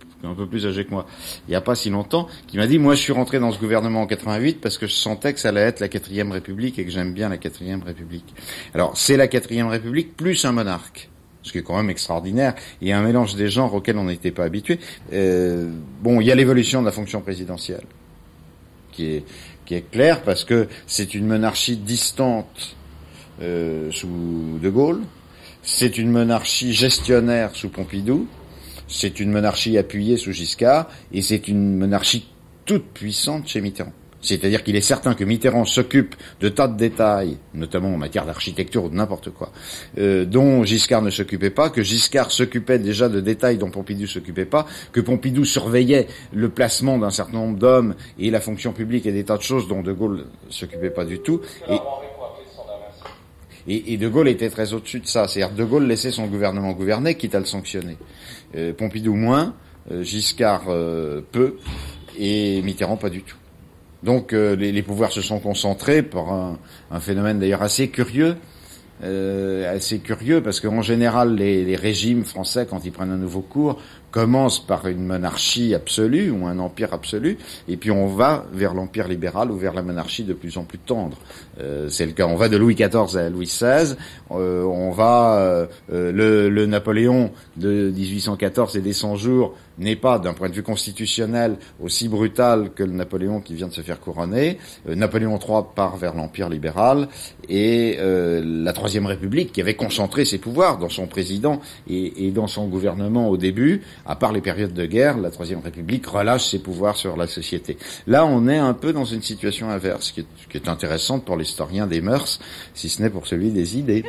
plus âgé que moi, il n'y a pas si longtemps, qui m'a dit, moi, je suis rentré dans ce gouvernement en 88 parce que je sentais que ça allait être la quatrième République et que j'aime bien la quatrième République. Alors, c'est la quatrième République plus un monarque ce qui est quand même extraordinaire. Il y a un mélange des genres auxquels on n'était pas habitué. Euh, bon, il y a l'évolution de la fonction présidentielle, qui est, qui est claire parce que c'est une monarchie distante euh, sous De Gaulle, c'est une monarchie gestionnaire sous Pompidou, c'est une monarchie appuyée sous Giscard, et c'est une monarchie toute puissante chez Mitterrand. C'est-à-dire qu'il est certain que Mitterrand s'occupe de tas de détails, notamment en matière d'architecture ou de n'importe quoi, euh, dont Giscard ne s'occupait pas, que Giscard s'occupait déjà de détails dont Pompidou s'occupait pas, que Pompidou surveillait le placement d'un certain nombre d'hommes et la fonction publique et des tas de choses dont De Gaulle s'occupait pas du tout. Et, et, et, De Gaulle était très au-dessus de ça. C'est-à-dire De Gaulle laissait son gouvernement gouverner, quitte à le sanctionner. Euh, Pompidou moins, euh, Giscard euh, peu, et Mitterrand pas du tout. Donc euh, les, les, pouvoirs se sont concentrés par un, un phénomène d'ailleurs assez curieux, euh, assez curieux parce qu'en général les, les, régimes français quand ils prennent un nouveau cours commencent par une monarchie absolue ou un empire absolu et puis on va vers l'empire libéral ou vers la monarchie de plus en plus tendre. Euh, C'est le cas. On va de Louis XIV à Louis XVI. Euh, on va le, le Napoléon de 1814 et des 100 jours n'est pas, d'un point de vue constitutionnel, aussi brutal que le Napoléon qui vient de se faire couronner. Euh, Napoléon III part vers l'Empire libéral et euh, la Troisième République, qui avait concentré ses pouvoirs dans son président et, dans son gouvernement au début, à part les périodes de guerre, la Troisième République relâche ses pouvoirs sur la société. Là, on est un peu dans une situation inverse, qui est intéressante pour l'historien des mœurs, si ce n'est pour celui des idées.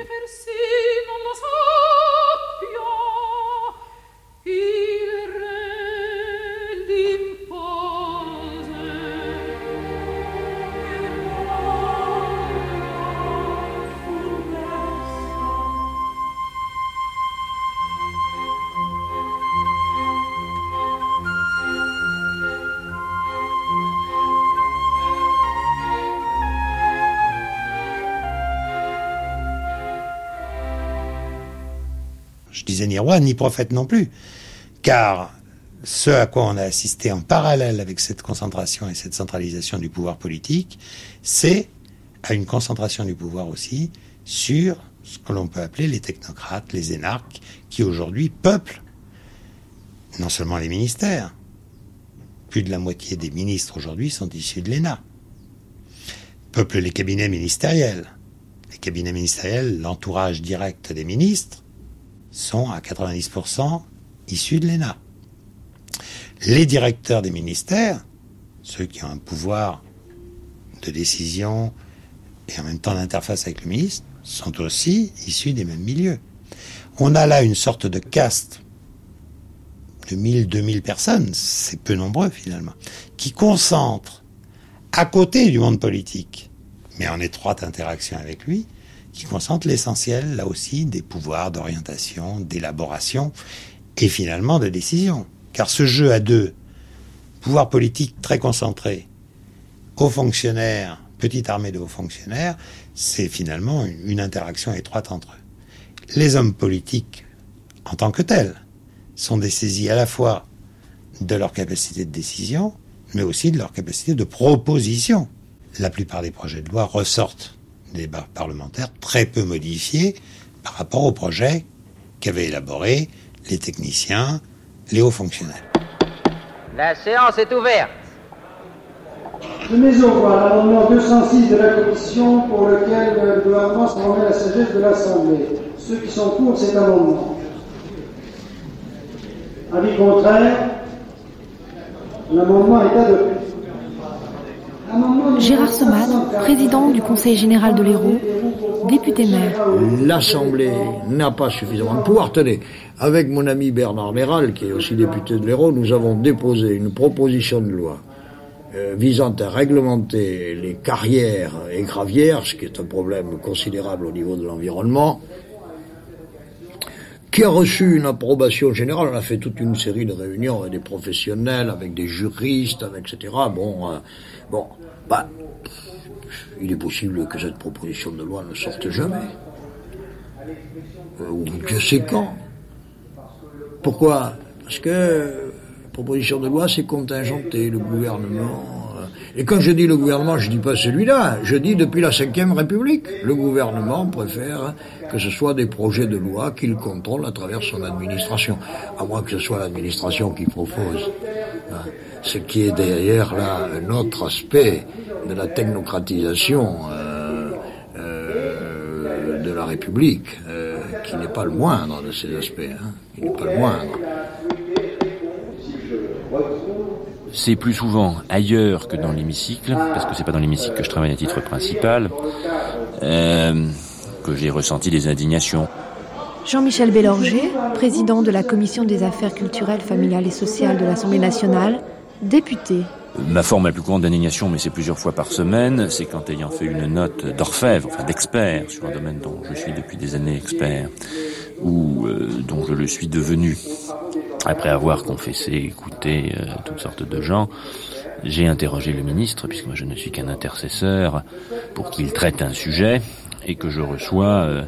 Ni roi ni prophète non plus. Car ce à quoi on a assisté en parallèle avec cette concentration et cette centralisation du pouvoir politique, c'est à une concentration du pouvoir aussi sur ce que l'on peut appeler les technocrates, les énarques, qui aujourd'hui peuplent non seulement les ministères, plus de la moitié des ministres aujourd'hui sont issus de l'ENA, peuplent les cabinets ministériels. Les cabinets ministériels, l'entourage direct des ministres, sont à 90% issus de l'ENA. Les directeurs des ministères, ceux qui ont un pouvoir de décision et en même temps d'interface avec le ministre, sont aussi issus des mêmes milieux. On a là une sorte de caste de 1000, 2000 personnes, c'est peu nombreux finalement, qui concentrent à côté du monde politique, mais en étroite interaction avec lui, qui concentre l'essentiel, là aussi, des pouvoirs d'orientation, d'élaboration et finalement de décision. Car ce jeu à deux, pouvoir politique très concentré, hauts fonctionnaires, petite armée de hauts fonctionnaires, c'est finalement une, interaction étroite entre eux. Les hommes politiques, en tant que tels, sont dessaisis à la fois de leur capacité de décision, mais aussi de leur capacité de proposition. La plupart des projets de loi ressortent débat parlementaire très peu modifié par rapport au projet qu'avaient élaboré les techniciens, les hauts fonctionnaires. La séance est ouverte. Je mets au voix l'amendement 206 de la Commission pour lequel le gouvernement se remet la sagesse de l'Assemblée. Ceux qui sont pour cet amendement. Avis contraire. L'amendement est adopté. Gérard Somat, président du Conseil général de l'Hérault, député maire. L'Assemblée n'a pas suffisamment de pouvoir. Tenez, avec mon ami Bernard Méral, qui est aussi député de l'Hérault, nous avons déposé une proposition de loi euh, visant à réglementer les carrières et gravières, ce qui est un problème considérable au niveau de l'environnement, qui a reçu une approbation générale. On a fait toute une série de réunions avec des professionnels, avec des juristes, etc. Bon, euh, bon, bah, il est possible que cette proposition de loi ne sorte jamais. Euh, ou je sais quand. Pourquoi? Parce que la proposition de loi, c'est contingenté, le gouvernement. Et quand je dis le gouvernement, je dis pas celui-là, je dis depuis la Ve République. Le gouvernement préfère que ce soit des projets de loi qu'il contrôle à travers son administration, à moins que ce soit l'administration qui propose. Ce qui est derrière là un autre aspect de la technocratisation euh, euh, de la République, euh, qui n'est pas le moindre de ces aspects, hein, n'est pas le moindre. C'est plus souvent ailleurs que dans l'hémicycle, parce que c'est pas dans l'hémicycle que je travaille à titre principal, euh, que j'ai ressenti des indignations. Jean-Michel Bélorger, président de la Commission des affaires culturelles, familiales et sociales de l'Assemblée nationale, député. Ma forme la plus grande d'indignation, mais c'est plusieurs fois par semaine, c'est quand ayant fait une note d'orfèvre, enfin d'expert sur un domaine dont je suis depuis des années expert, ou euh, dont je le suis devenu, après avoir confessé, écouté euh, toutes sortes de gens, j'ai interrogé le ministre, puisque moi je ne suis qu'un intercesseur, pour qu'il traite un sujet, et que je reçois euh,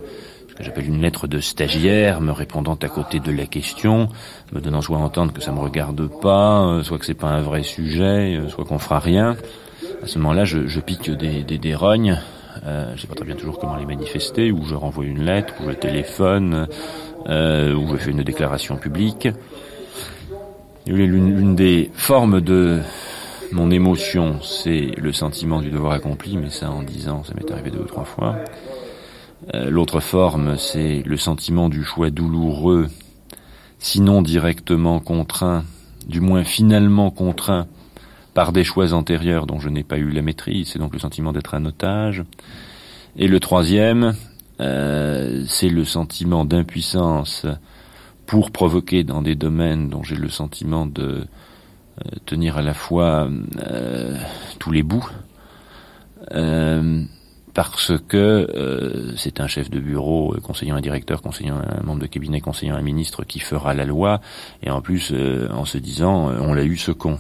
ce que j'appelle une lettre de stagiaire, me répondant à côté de la question, me donnant soit à entendre que ça me regarde pas, euh, soit que c'est pas un vrai sujet, euh, soit qu'on fera rien. À ce moment-là, je, je pique des, des, des rognes. Euh, je sais pas très bien toujours comment les manifester, ou je renvoie une lettre, ou je téléphone, euh, ou je fais une déclaration publique. L'une des formes de mon émotion, c'est le sentiment du devoir accompli, mais ça en dix ans, ça m'est arrivé deux ou trois fois. Euh, L'autre forme, c'est le sentiment du choix douloureux, sinon directement contraint, du moins finalement contraint par des choix antérieurs dont je n'ai pas eu la maîtrise, c'est donc le sentiment d'être un otage. Et le troisième, euh, c'est le sentiment d'impuissance pour provoquer dans des domaines dont j'ai le sentiment de euh, tenir à la fois euh, tous les bouts, euh, parce que c'est un chef de bureau, conseillant un directeur, conseillant un membre de cabinet, conseillant un ministre qui fera la loi, et en plus en se disant on l'a eu ce con.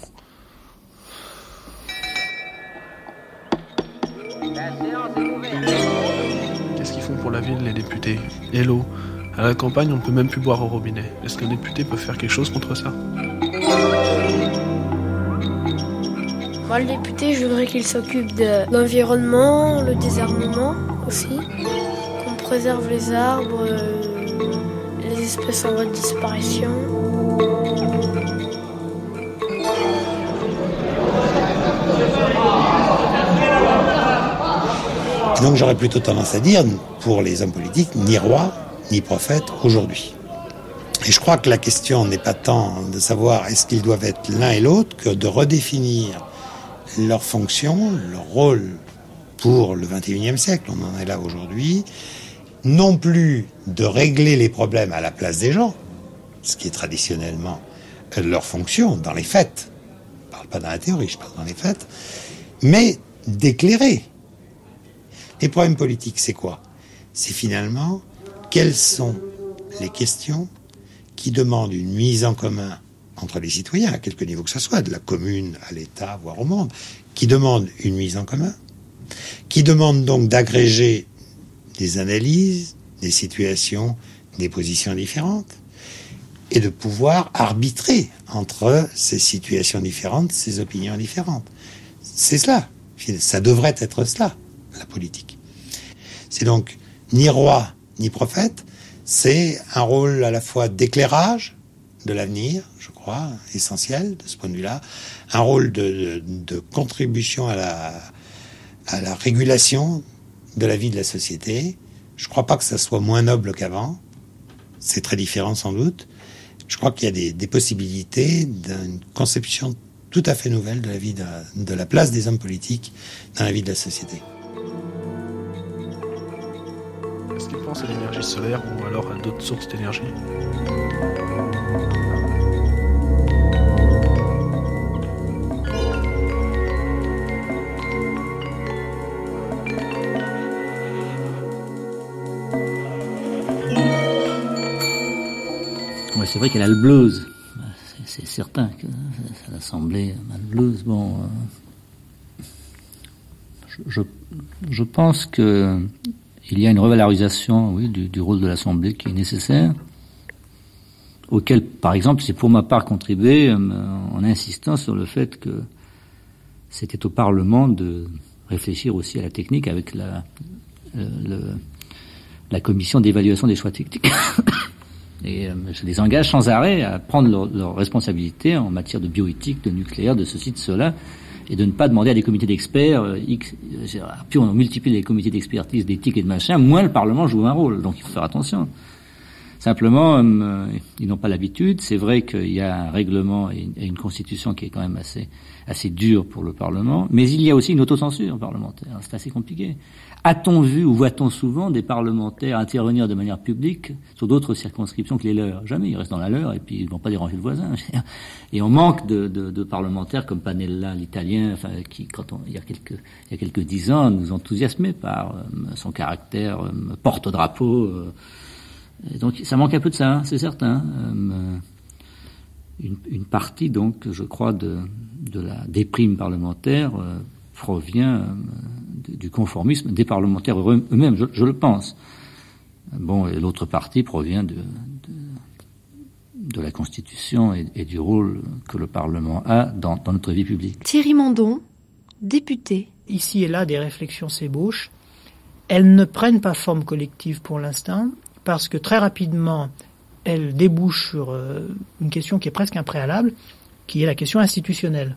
Qu'est-ce qu'ils font pour la ville, les députés? L'eau À la campagne, on ne peut même plus boire au robinet. Est-ce qu'un député peut faire quelque chose contre ça? Moi, le député, je voudrais qu'il s'occupe de l'environnement, le désarmement aussi, qu'on préserve les arbres, euh, les espèces en voie de disparition. Donc j'aurais plutôt tendance à dire, pour les hommes politiques, ni roi, ni prophète aujourd'hui. Et je crois que la question n'est pas tant de savoir est-ce qu'ils doivent être l'un et l'autre que de redéfinir leur fonction, leur rôle pour le 21e siècle, on en est là aujourd'hui, non plus de régler les problèmes à la place des gens, ce qui est traditionnellement leur fonction dans les faits. Je parle pas dans la théorie, je parle dans les faits, mais d'éclairer. Les problèmes politiques, c'est quoi? C'est finalement quelles sont les questions qui demandent une mise en commun entre les citoyens, à quelque niveau que ce soit, de la commune à l'État, voire au monde, qui demandent une mise en commun, qui demandent donc d'agréger des analyses, des situations, des positions différentes, et de pouvoir arbitrer entre ces situations différentes, ces opinions différentes. C'est cela. Ça devrait être cela, la politique. C'est donc ni roi ni prophète, c'est un rôle à la fois d'éclairage de l'avenir, je crois, essentiel de ce point de vue-là, un rôle de, contribution à la, régulation de la vie de la société. Je ne crois pas que ça soit moins noble qu'avant. C'est très différent sans doute. Je crois qu'il y a des, possibilités d'une conception tout à fait nouvelle de la vie de la place des hommes politiques dans la vie de la société. Est-ce à l'énergie solaire ou alors à d'autres sources d'énergie c'est vrai qu'elle a le blues. C'est certain que l'Assemblée a le blues. Bon, euh, je, je, pense que il y a une revalorisation, oui, du, rôle de l'Assemblée qui est nécessaire, auquel, par exemple, c'est pour ma part contribué euh, en insistant sur le fait que c'était au Parlement de réfléchir aussi à la technique avec la, le, la commission d'évaluation des choix techniques. Et euh, je les engage sans arrêt à prendre leurs leur responsabilités en matière de bioéthique, de nucléaire, de ceci, de cela, et de ne pas demander à des comités d'experts, euh, euh, plus on multiplie les comités d'expertise, d'éthique et de machin, moins le Parlement joue un rôle. Donc il faut faire attention. Simplement, euh, ils n'ont pas l'habitude. C'est vrai qu'il y a un règlement et une constitution qui est quand même assez assez dure pour le Parlement, mais il y a aussi une autocensure parlementaire. C'est assez compliqué. A-t-on vu ou voit-on souvent des parlementaires intervenir de manière publique sur d'autres circonscriptions que les leurs? Jamais. Ils restent dans la leur et puis ils vont pas déranger le voisin. Et on manque de, de, de parlementaires comme Panella, l'italien, enfin, qui, quand on, il y a quelques, il y a quelques dix ans, nous enthousiasmait par euh, son caractère euh, porte-drapeau. Euh, donc ça manque un peu de ça, c'est certain. Une, une, partie, donc, je crois, de, de la déprime parlementaire provient euh, du conformisme des parlementaires eux-mêmes, je, je, le pense. Bon, et l'autre partie provient de, de, de la Constitution et, et, du rôle que le Parlement a dans, dans notre vie publique. Thierry Mandon, député. Ici et là, des réflexions s'ébauchent. Elles ne prennent pas forme collective pour l'instant, parce que très rapidement, elles débouchent sur euh, une question qui est presque un préalable, qui est la question institutionnelle.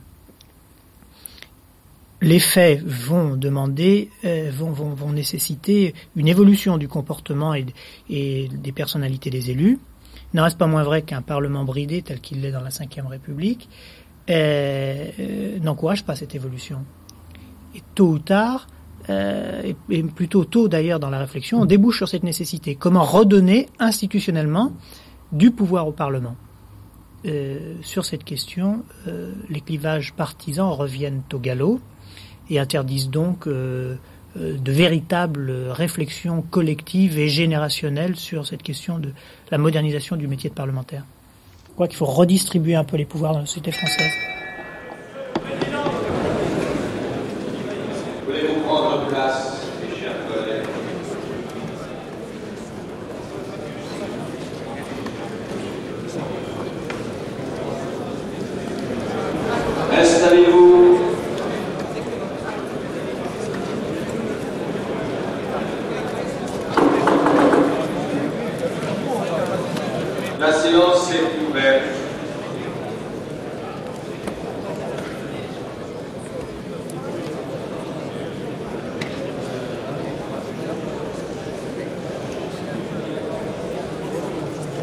Les faits vont demander, euh, vont, nécessiter une évolution du comportement et, des personnalités des élus. Il n'en reste pas moins vrai qu'un Parlement bridé, tel qu'il l'est dans la Ve République, euh, n'encourage pas cette évolution. Et tôt ou tard, euh, et, plutôt tôt d'ailleurs dans la réflexion, on débouche sur cette nécessité. Comment redonner institutionnellement du pouvoir au Parlement? Euh, Sur cette question, euh, les clivages partisans reviennent au galop et interdisent donc euh, de véritables réflexions collectives et générationnelles sur cette question de la modernisation du métier de parlementaire. Je crois qu'il faut redistribuer un peu les pouvoirs dans la société française. Voulez-vous prendre place, mes chers collègues Installez-vous. La séance est ouverte.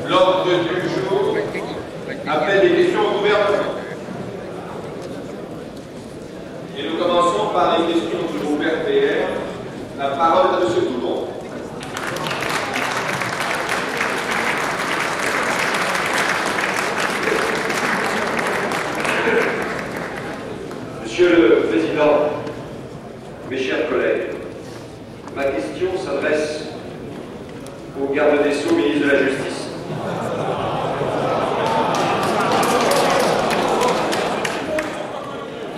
L'ordre du jour appelle des questions au gouvernement. Et nous commençons par les questions du groupe RPR. La parole est à M. Toulon. Monsieur le Président, mes chers collègues, ma question s'adresse au garde des Sceaux, ministre de la Justice.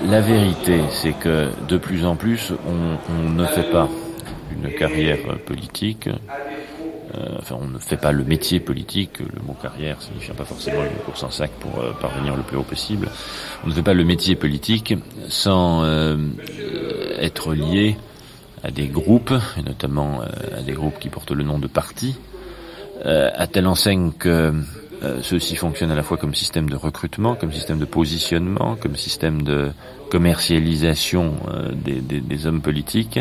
La vérité, c'est que de plus en plus, on ne fait pas une carrière politique. Euh, enfin, on ne fait pas le métier politique. Le mot carrière signifie pas forcément une course en sac pour euh, parvenir le plus haut possible. On ne fait pas le métier politique sans euh, être lié à des groupes, et notamment à des groupes qui portent le nom de partis, à telle enseigne que ceux-ci fonctionnent à la fois comme système de recrutement, comme système de positionnement, comme système de commercialisation des, hommes politiques,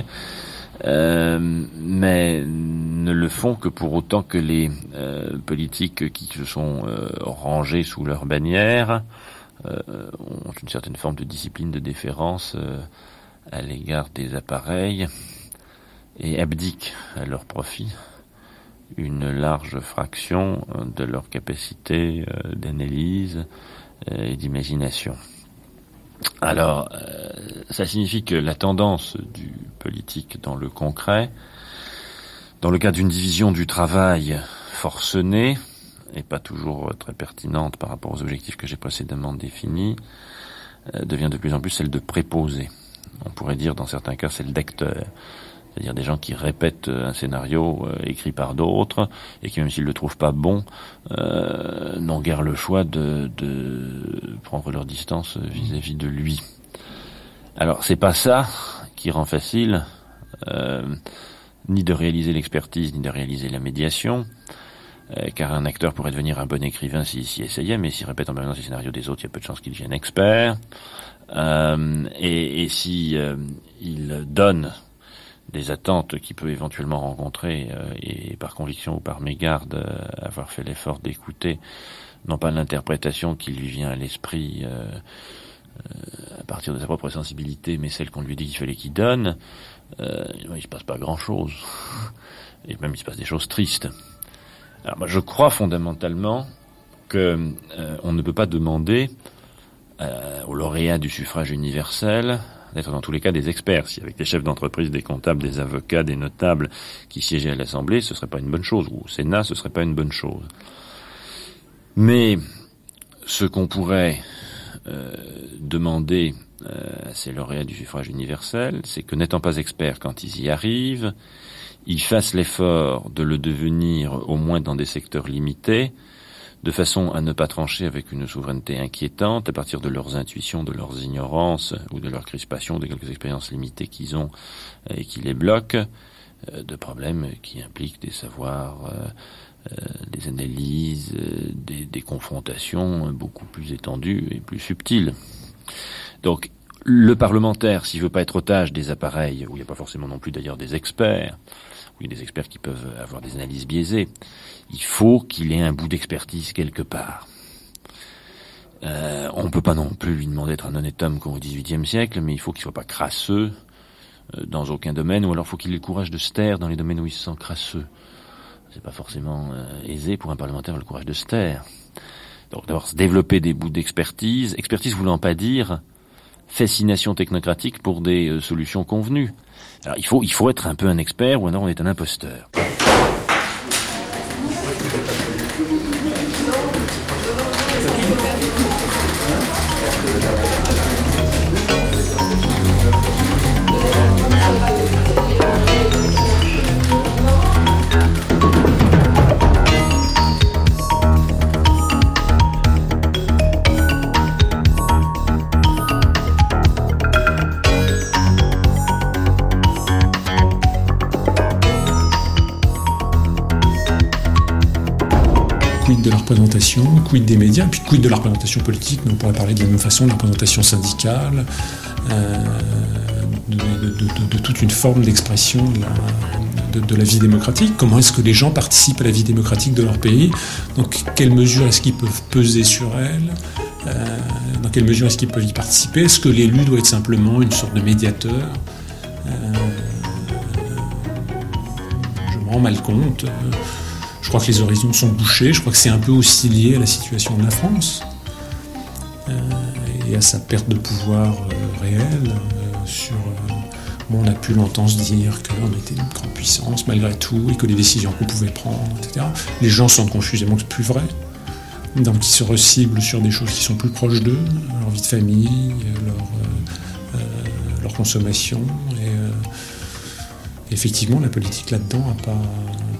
mais ne le font que pour autant que les politiques qui se sont rangés sous leur bannière ont une certaine forme de discipline, de déférence à l'égard des appareils et abdiquent à leur profit une large fraction de leur capacité d'analyse et d'imagination. Alors, ça signifie que la tendance du politique dans le concret, dans le cas d'une division du travail forcenée, et pas toujours très pertinente par rapport aux objectifs que j'ai précédemment définis, devient de plus en plus celle de préposer. On pourrait dire dans certains cas celle d'acteur c'est-à-dire des gens qui répètent un scénario euh, écrit par d'autres et qui, même s'ils le trouvent pas bon, euh, n'ont guère le choix de, de prendre leur distance vis-à-vis -vis de lui. Alors, c'est pas ça qui rend facile euh, ni de réaliser l'expertise, ni de réaliser la médiation. Euh, car un acteur pourrait devenir un bon écrivain s'il s'y essayait, mais s'il répète en permanence les scénarios des autres, il y a peu de chances qu'il devienne expert. Euh, et, et si il donne des attentes qu'il peut éventuellement rencontrer et par conviction ou par mégarde avoir fait l'effort d'écouter non pas l'interprétation qui lui vient à l'esprit à partir de sa propre sensibilité, mais celle qu'on lui dit qu'il fallait qu'il donne, euh, il se passe pas grand-chose. Et même il se passe des choses tristes. Alors moi je crois fondamentalement que euh, on ne peut pas demander euh, aux lauréats du suffrage universel d'être dans tous les cas des experts. Si avec des chefs d'entreprise, des comptables, des avocats, des notables qui siégeaient à l'Assemblée, ce serait pas une bonne chose, ou au Sénat, ce serait pas une bonne chose. Mais ce qu'on pourrait euh, demander euh, à ces lauréats du suffrage universel, c'est que n'étant pas experts quand ils y arrivent, ils fassent l'effort de le devenir au moins dans des secteurs limités, de façon à ne pas trancher avec une souveraineté inquiétante à partir de leurs intuitions, de leurs ignorances ou de leurs crispations, de quelques expériences limitées qu'ils ont euh, et qui les bloquent, de problèmes qui impliquent des savoirs euh, des analyses, euh, des, des, confrontations beaucoup plus étendues et plus subtiles. Donc, le parlementaire, s'il veut pas être otage des appareils, où il n'y a pas forcément non plus d'ailleurs des experts, a des experts qui peuvent avoir des analyses biaisées, il faut qu'il ait un bout d'expertise quelque part. Euh, on ne peut pas non plus lui demander d'être un honnête homme comme au XVIIIe siècle, mais il faut qu'il soit pas crasseux euh, dans aucun domaine, ou alors faut qu'il ait le courage de se taire dans les domaines où il se sent crasseux c'est pas forcément euh, aisé pour un parlementaire le courage de se taire. Donc d'abord développer des bouts d'expertise, expertise voulant pas dire fascination technocratique pour des solutions convenues. Alors il faut il faut être un peu un expert ou alors on est un imposteur. Quid des médias, puis quid de la représentation politique, mais on pourrait parler de la même façon de la représentation syndicale, euh, de, toute une forme d'expression de, la, vie démocratique. Comment est-ce que les gens participent à la vie démocratique de leur pays? Donc, quelle mesure est-ce qu'ils peuvent peser sur elle euh, Dans quelle mesure est-ce qu'ils peuvent y participer? Est-ce que l'élu doit être simplement une sorte de médiateur? Euh, Je me rends mal compte. Crois que les horizons sont bouchés, je crois que c'est un peu aussi lié à la situation de la France euh, et à sa perte de pouvoir euh, réel euh, sur... Bon, on a pu longtemps se dire qu'on était une grande puissance malgré tout et que les décisions qu'on pouvait prendre, etc. Les gens sentent confusément que c'est plus vrai. Donc ils se reciblent sur des choses qui sont plus proches d'eux, leur vie de famille, leur, leur consommation. Et effectivement, la politique là-dedans a pas,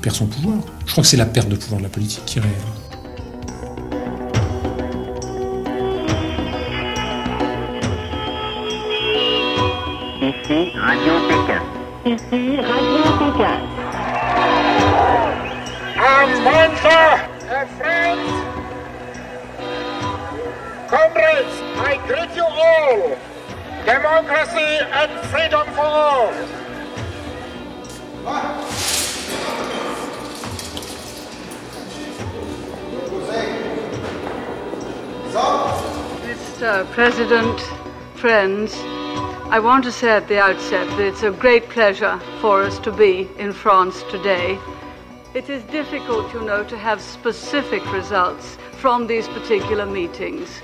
perd son pouvoir. Je crois que c'est la perte de pouvoir de la politique qui est réelle. Ici Radio Pékin. Ici Radio Pékin. Friends, comrades, I greet you all. Democracy and freedom for all. President, friends, I want to say at the outset that it's a great pleasure for us to be in France today. It is difficult, you know, to have specific results from these particular meetings.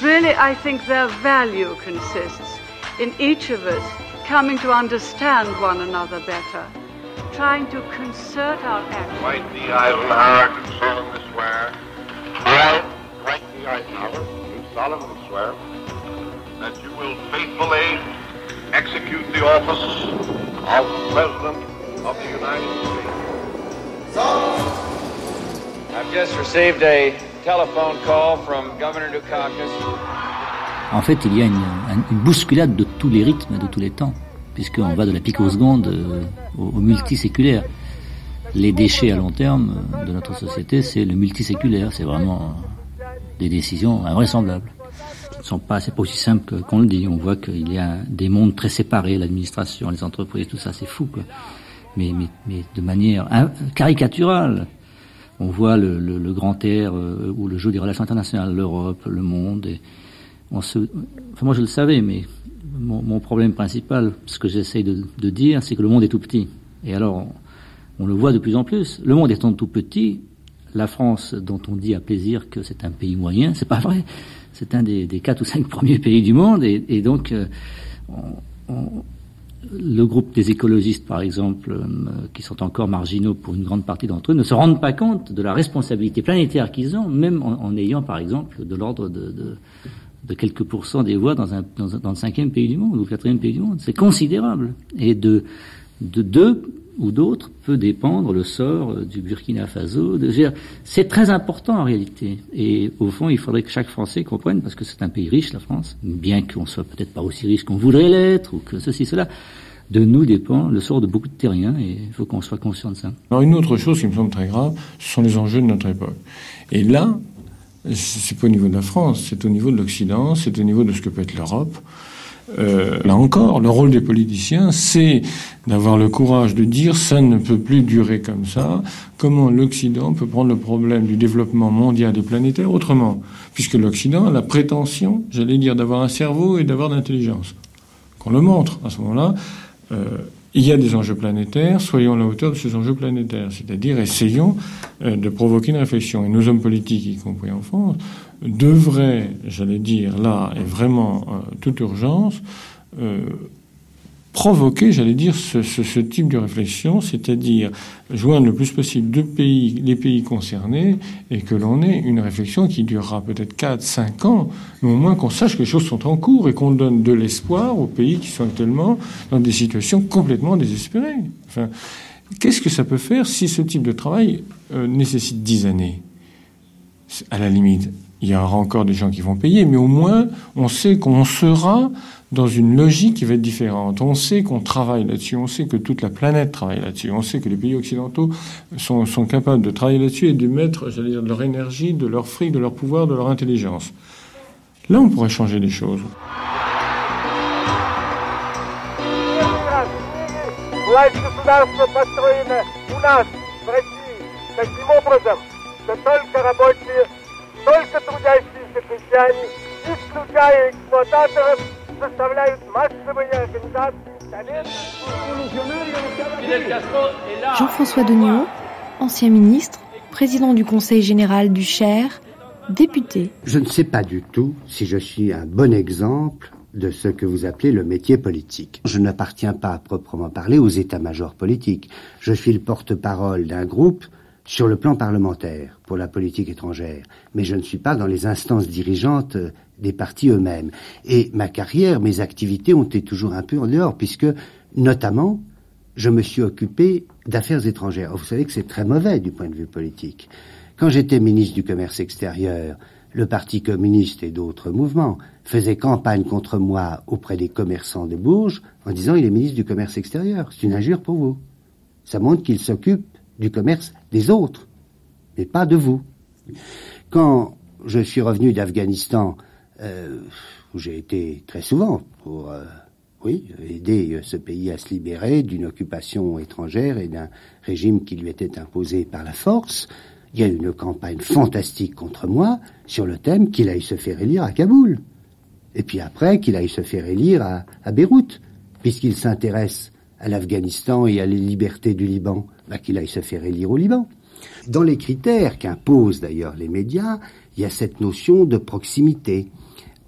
Really, I think their value consists in each of us coming to understand one another better, trying to concert our actions. Write the Eisenhower solemnly swear. Write the Eisenhower solemnly swear that you will faithfully execute the office of President of the United States. I've just received a telephone call from Governor Dukakis. En fait, il y a une, une, bousculade de tous les rythmes, de tous les temps, puisqu'on va de la picoseconde euh, au, au multiséculaire. Les déchets à long terme de notre société, c'est le multiséculaire, c'est vraiment des décisions invraisemblables. Ne sont pas, aussi simple qu'on le dit. On voit qu'il y a des mondes très séparés, l'administration, les entreprises, tout ça, c'est fou, quoi. Mais, mais, mais de manière caricaturale. On voit le, le, le grand air euh, ou le jeu des relations internationales, l'Europe, le monde. Et on se, enfin, moi, je le savais, mais mon, mon problème principal, ce que j'essaye de, de, dire, c'est que le monde est tout petit. Et alors, on le voit de plus en plus. Le monde étant tout petit, la France, dont on dit à plaisir que c'est un pays moyen, c'est pas vrai. C'est un des, quatre ou cinq premiers pays du monde, et, et donc euh, le groupe des écologistes, par exemple, euh, qui sont encore marginaux pour une grande partie d'entre eux, ne se rendent pas compte de la responsabilité planétaire qu'ils ont, même en, ayant, par exemple, de l'ordre de, de, de, quelques pourcents des voix dans, un, le cinquième pays du monde ou le quatrième pays du monde. C'est considérable. Et de deux ou d'autres peut dépendre le sort du Burkina Faso. C'est très important en réalité. Et au fond, il faudrait que chaque Français comprenne, parce que c'est un pays riche, la France, bien qu'on soit peut-être pas aussi riche qu'on voudrait l'être, ou que ceci, cela. De nous dépend le sort de beaucoup de terriens, et il faut qu'on soit conscient de ça. Alors une autre chose qui me semble très grave, ce sont les enjeux de notre époque. Et là, c'est pas au niveau de la France, c'est au niveau de l'Occident, c'est au niveau de ce que peut être l'Europe. Euh, là encore, le rôle des politiciens, c'est d'avoir le courage de dire ça ne peut plus durer comme ça. Comment l'Occident peut prendre le problème du développement mondial et planétaire autrement? Puisque l'Occident a la prétention, j'allais dire, d'avoir un cerveau et d'avoir de l'intelligence. Qu'on le montre à ce moment-là. Euh, il y a des enjeux planétaires, soyons à la hauteur de ces enjeux planétaires. C'est-à-dire, essayons euh, de provoquer une réflexion. Et nos hommes politiques, y compris en France, devraient, j'allais dire là, et vraiment euh, toute urgence, euh, provoquer, j'allais dire, ce, type de réflexion, c'est-à-dire joindre le plus possible deux pays, les pays concernés, et que l'on ait une réflexion qui durera peut-être 4, 5 ans, mais au moins qu'on sache que les choses sont en cours et qu'on donne de l'espoir aux pays qui sont actuellement dans des situations complètement désespérées. Enfin, qu'est-ce que ça peut faire si ce type de travail euh, nécessite 10 années? À la limite, il y aura encore des gens qui vont payer, mais au moins on sait qu'on sera dans une logique qui va être différente. On sait qu'on travaille là-dessus, on sait que toute la planète travaille là-dessus, on sait que les pays occidentaux sont, sont capables de travailler là-dessus et de mettre, j'allais dire, de leur énergie, de leur fric, de leur pouvoir, de leur intelligence. Là, on pourrait changer les choses. только трудящиеся крестьяне, исключая эксплуататоров, составляют массовые организации Jean-François Degnaud, ancien ministre, président du Conseil général du Cher, député. Je ne sais pas du tout si je suis un bon exemple de ce que vous appelez le métier politique. Je n'appartiens pas à proprement parler aux états-majors politiques. Je suis le porte-parole d'un groupe sur le plan parlementaire pour la politique étrangère, mais je ne suis pas dans les instances dirigeantes des partis eux-mêmes. Et ma carrière, mes activités ont été toujours un peu en dehors, puisque, notamment, je me suis occupé d'affaires étrangères. Vous savez que c'est très mauvais du point de vue politique. Quand j'étais ministre du Commerce extérieur, le Parti communiste et d'autres mouvements faisaient campagne contre moi auprès des commerçants de Bourges en disant il est ministre du Commerce extérieur. C'est une injure pour vous. Ça montre qu'il s'occupe du commerce des autres, mais pas de vous. Quand je suis revenu d'Afghanistan, euh, où j'ai été très souvent pour, euh, oui, aider ce pays à se libérer d'une occupation étrangère et d'un régime qui lui était imposé par la force, il y a eu une campagne fantastique contre moi sur le thème qu'il aille se faire élire à Kaboul. Et puis après, qu'il aille se faire élire à, à Beyrouth, puisqu'il s'intéresse à l'Afghanistan et à les libertés du Liban, bah, qu'il aille se faire élire au Liban. Dans les critères qu'imposent d'ailleurs les médias, il y a cette notion de proximité.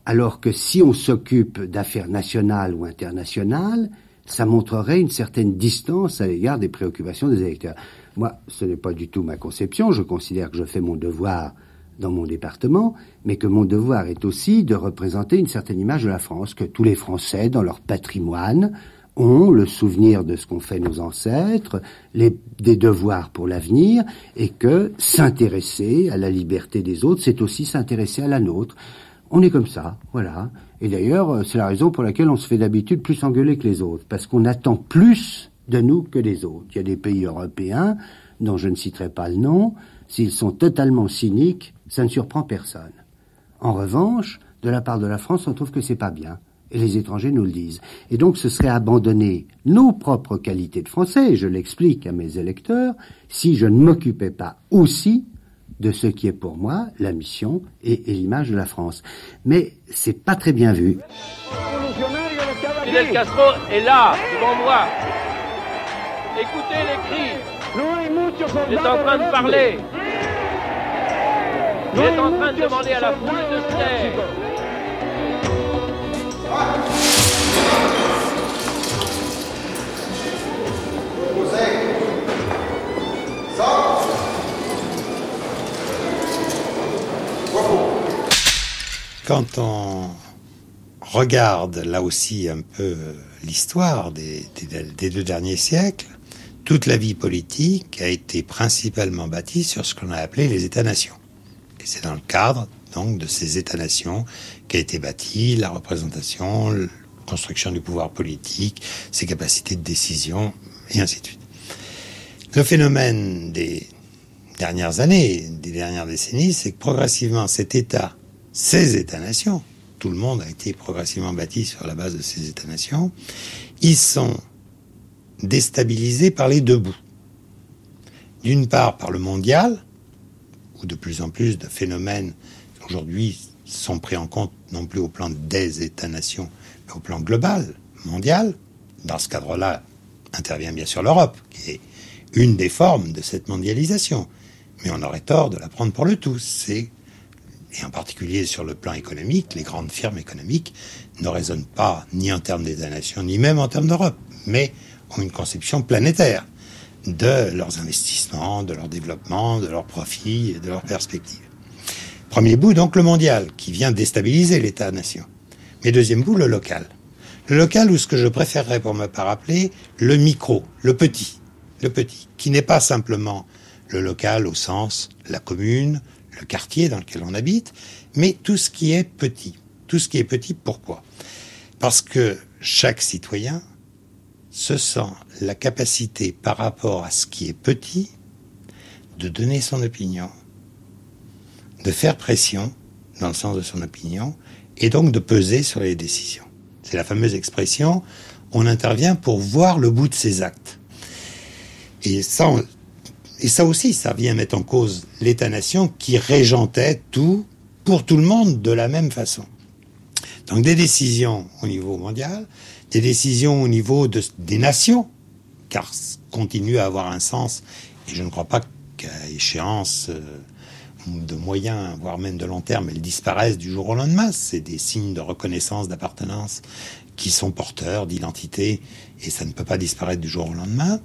Alors que si on s'occupe d'affaires nationales ou internationales, ça montrerait une certaine distance à l'égard des préoccupations des électeurs. Moi, ce n'est pas du tout ma conception. Je considère que je fais mon devoir dans mon département, mais que mon devoir est aussi de représenter une certaine image de la France, que tous les Français, dans leur patrimoine, ont le souvenir de ce qu'ont fait nos ancêtres, les, des devoirs pour l'avenir, et que s'intéresser à la liberté des autres, c'est aussi s'intéresser à la nôtre. On est comme ça, voilà. Et d'ailleurs, c'est la raison pour laquelle on se fait d'habitude plus engueuler que les autres, parce qu'on attend plus de nous que des autres. Il y a des pays européens, dont je ne citerai pas le nom, s'ils sont totalement cyniques, ça ne surprend personne. En revanche, de la part de la France, on trouve que c'est pas bien. Et les étrangers nous le disent. Et donc ce serait abandonner nos propres qualités de français, je l'explique à mes électeurs, si je ne m'occupais pas aussi de ce qui est pour moi la mission et, l'image de la France. Mais c'est pas très bien vu. Fidel Castro est là, devant moi. Écoutez les cris. Il en train de parler. Il en train de demander à la foule de se. Quand on regarde là aussi un peu l'histoire des, deux derniers siècles, toute la vie politique a été principalement bâtie sur ce qu'on a appelé les États-nations. Et c'est dans le cadre donc de ces États-nations qu'a été bâtie la représentation, la construction du pouvoir politique, ses capacités de décision, et ainsi de suite. Le phénomène des dernières années, des dernières décennies, c'est que progressivement cet État, ces États-nations, tout le monde a été progressivement bâti sur la base de ces États-nations, ils sont déstabilisés par les deux bouts. D'une part par le mondial, où de plus en plus de phénomènes aujourd'hui sont pris en compte non plus au plan des États-nations, mais au plan global, mondial. Dans ce cadre-là, intervient bien sûr l'Europe, qui est une des formes de cette mondialisation. Mais on aurait tort de la prendre pour le tout. C'est, et en particulier sur le plan économique, les grandes firmes économiques ne raisonnent pas ni en termes d'États-nations, ni même en termes d'Europe, mais ont une conception planétaire de leurs investissements, de leur développement, de leurs profits et de leurs perspectives. Premier bout, donc le mondial, qui vient déstabiliser l'État-nation. Mais deuxième bout, le local. Le local, ou ce que je préférerais pour ma part appeler le micro, le petit, le petit, qui n'est pas simplement le local au sens la commune, le quartier dans lequel on habite, mais tout ce qui est petit. Tout ce qui est petit, pourquoi? Parce que chaque citoyen se sent la capacité par rapport à ce qui est petit de donner son opinion, de faire pression dans le sens de son opinion et donc de peser sur les décisions. C'est la fameuse expression on intervient pour voir le bout de ses actes. Et ça, on- et ça aussi, ça vient mettre en cause l'État-nation qui régentait tout pour tout le monde de la même façon. Donc des décisions au niveau mondial, des décisions au niveau de- des nations, car continue à avoir un sens, et je ne crois pas qu'à échéance euh, de moyen, voire même de long terme, elles disparaissent du jour au lendemain. C'est des signes de reconnaissance, d'appartenance qui sont porteurs d'identité, et ça ne peut pas disparaître du jour au lendemain.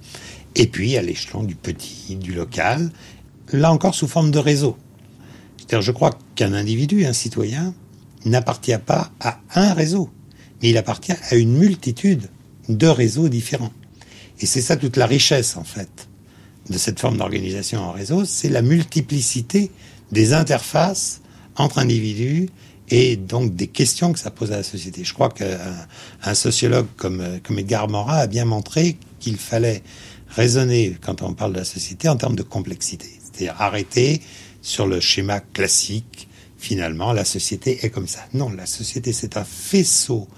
Et puis à l'échelon du petit, du local, là encore sous forme de réseau. C'est-à-dire, je crois qu'un individu, un citoyen, n'appartient pas à un réseau, mais il appartient à une multitude de réseaux différents. Et c'est ça toute la richesse, en fait, de cette forme d'organisation en réseau, c'est la multiplicité des interfaces entre individus et donc des questions que ça pose à la société. Je crois qu'un un sociologue comme, comme Edgar Morin a bien montré qu'il fallait raisonner, quand on parle de la société, en termes de complexité. C'est-à-dire arrêter sur le schéma classique, finalement, la société est comme ça. Non, la société, c'est un faisceau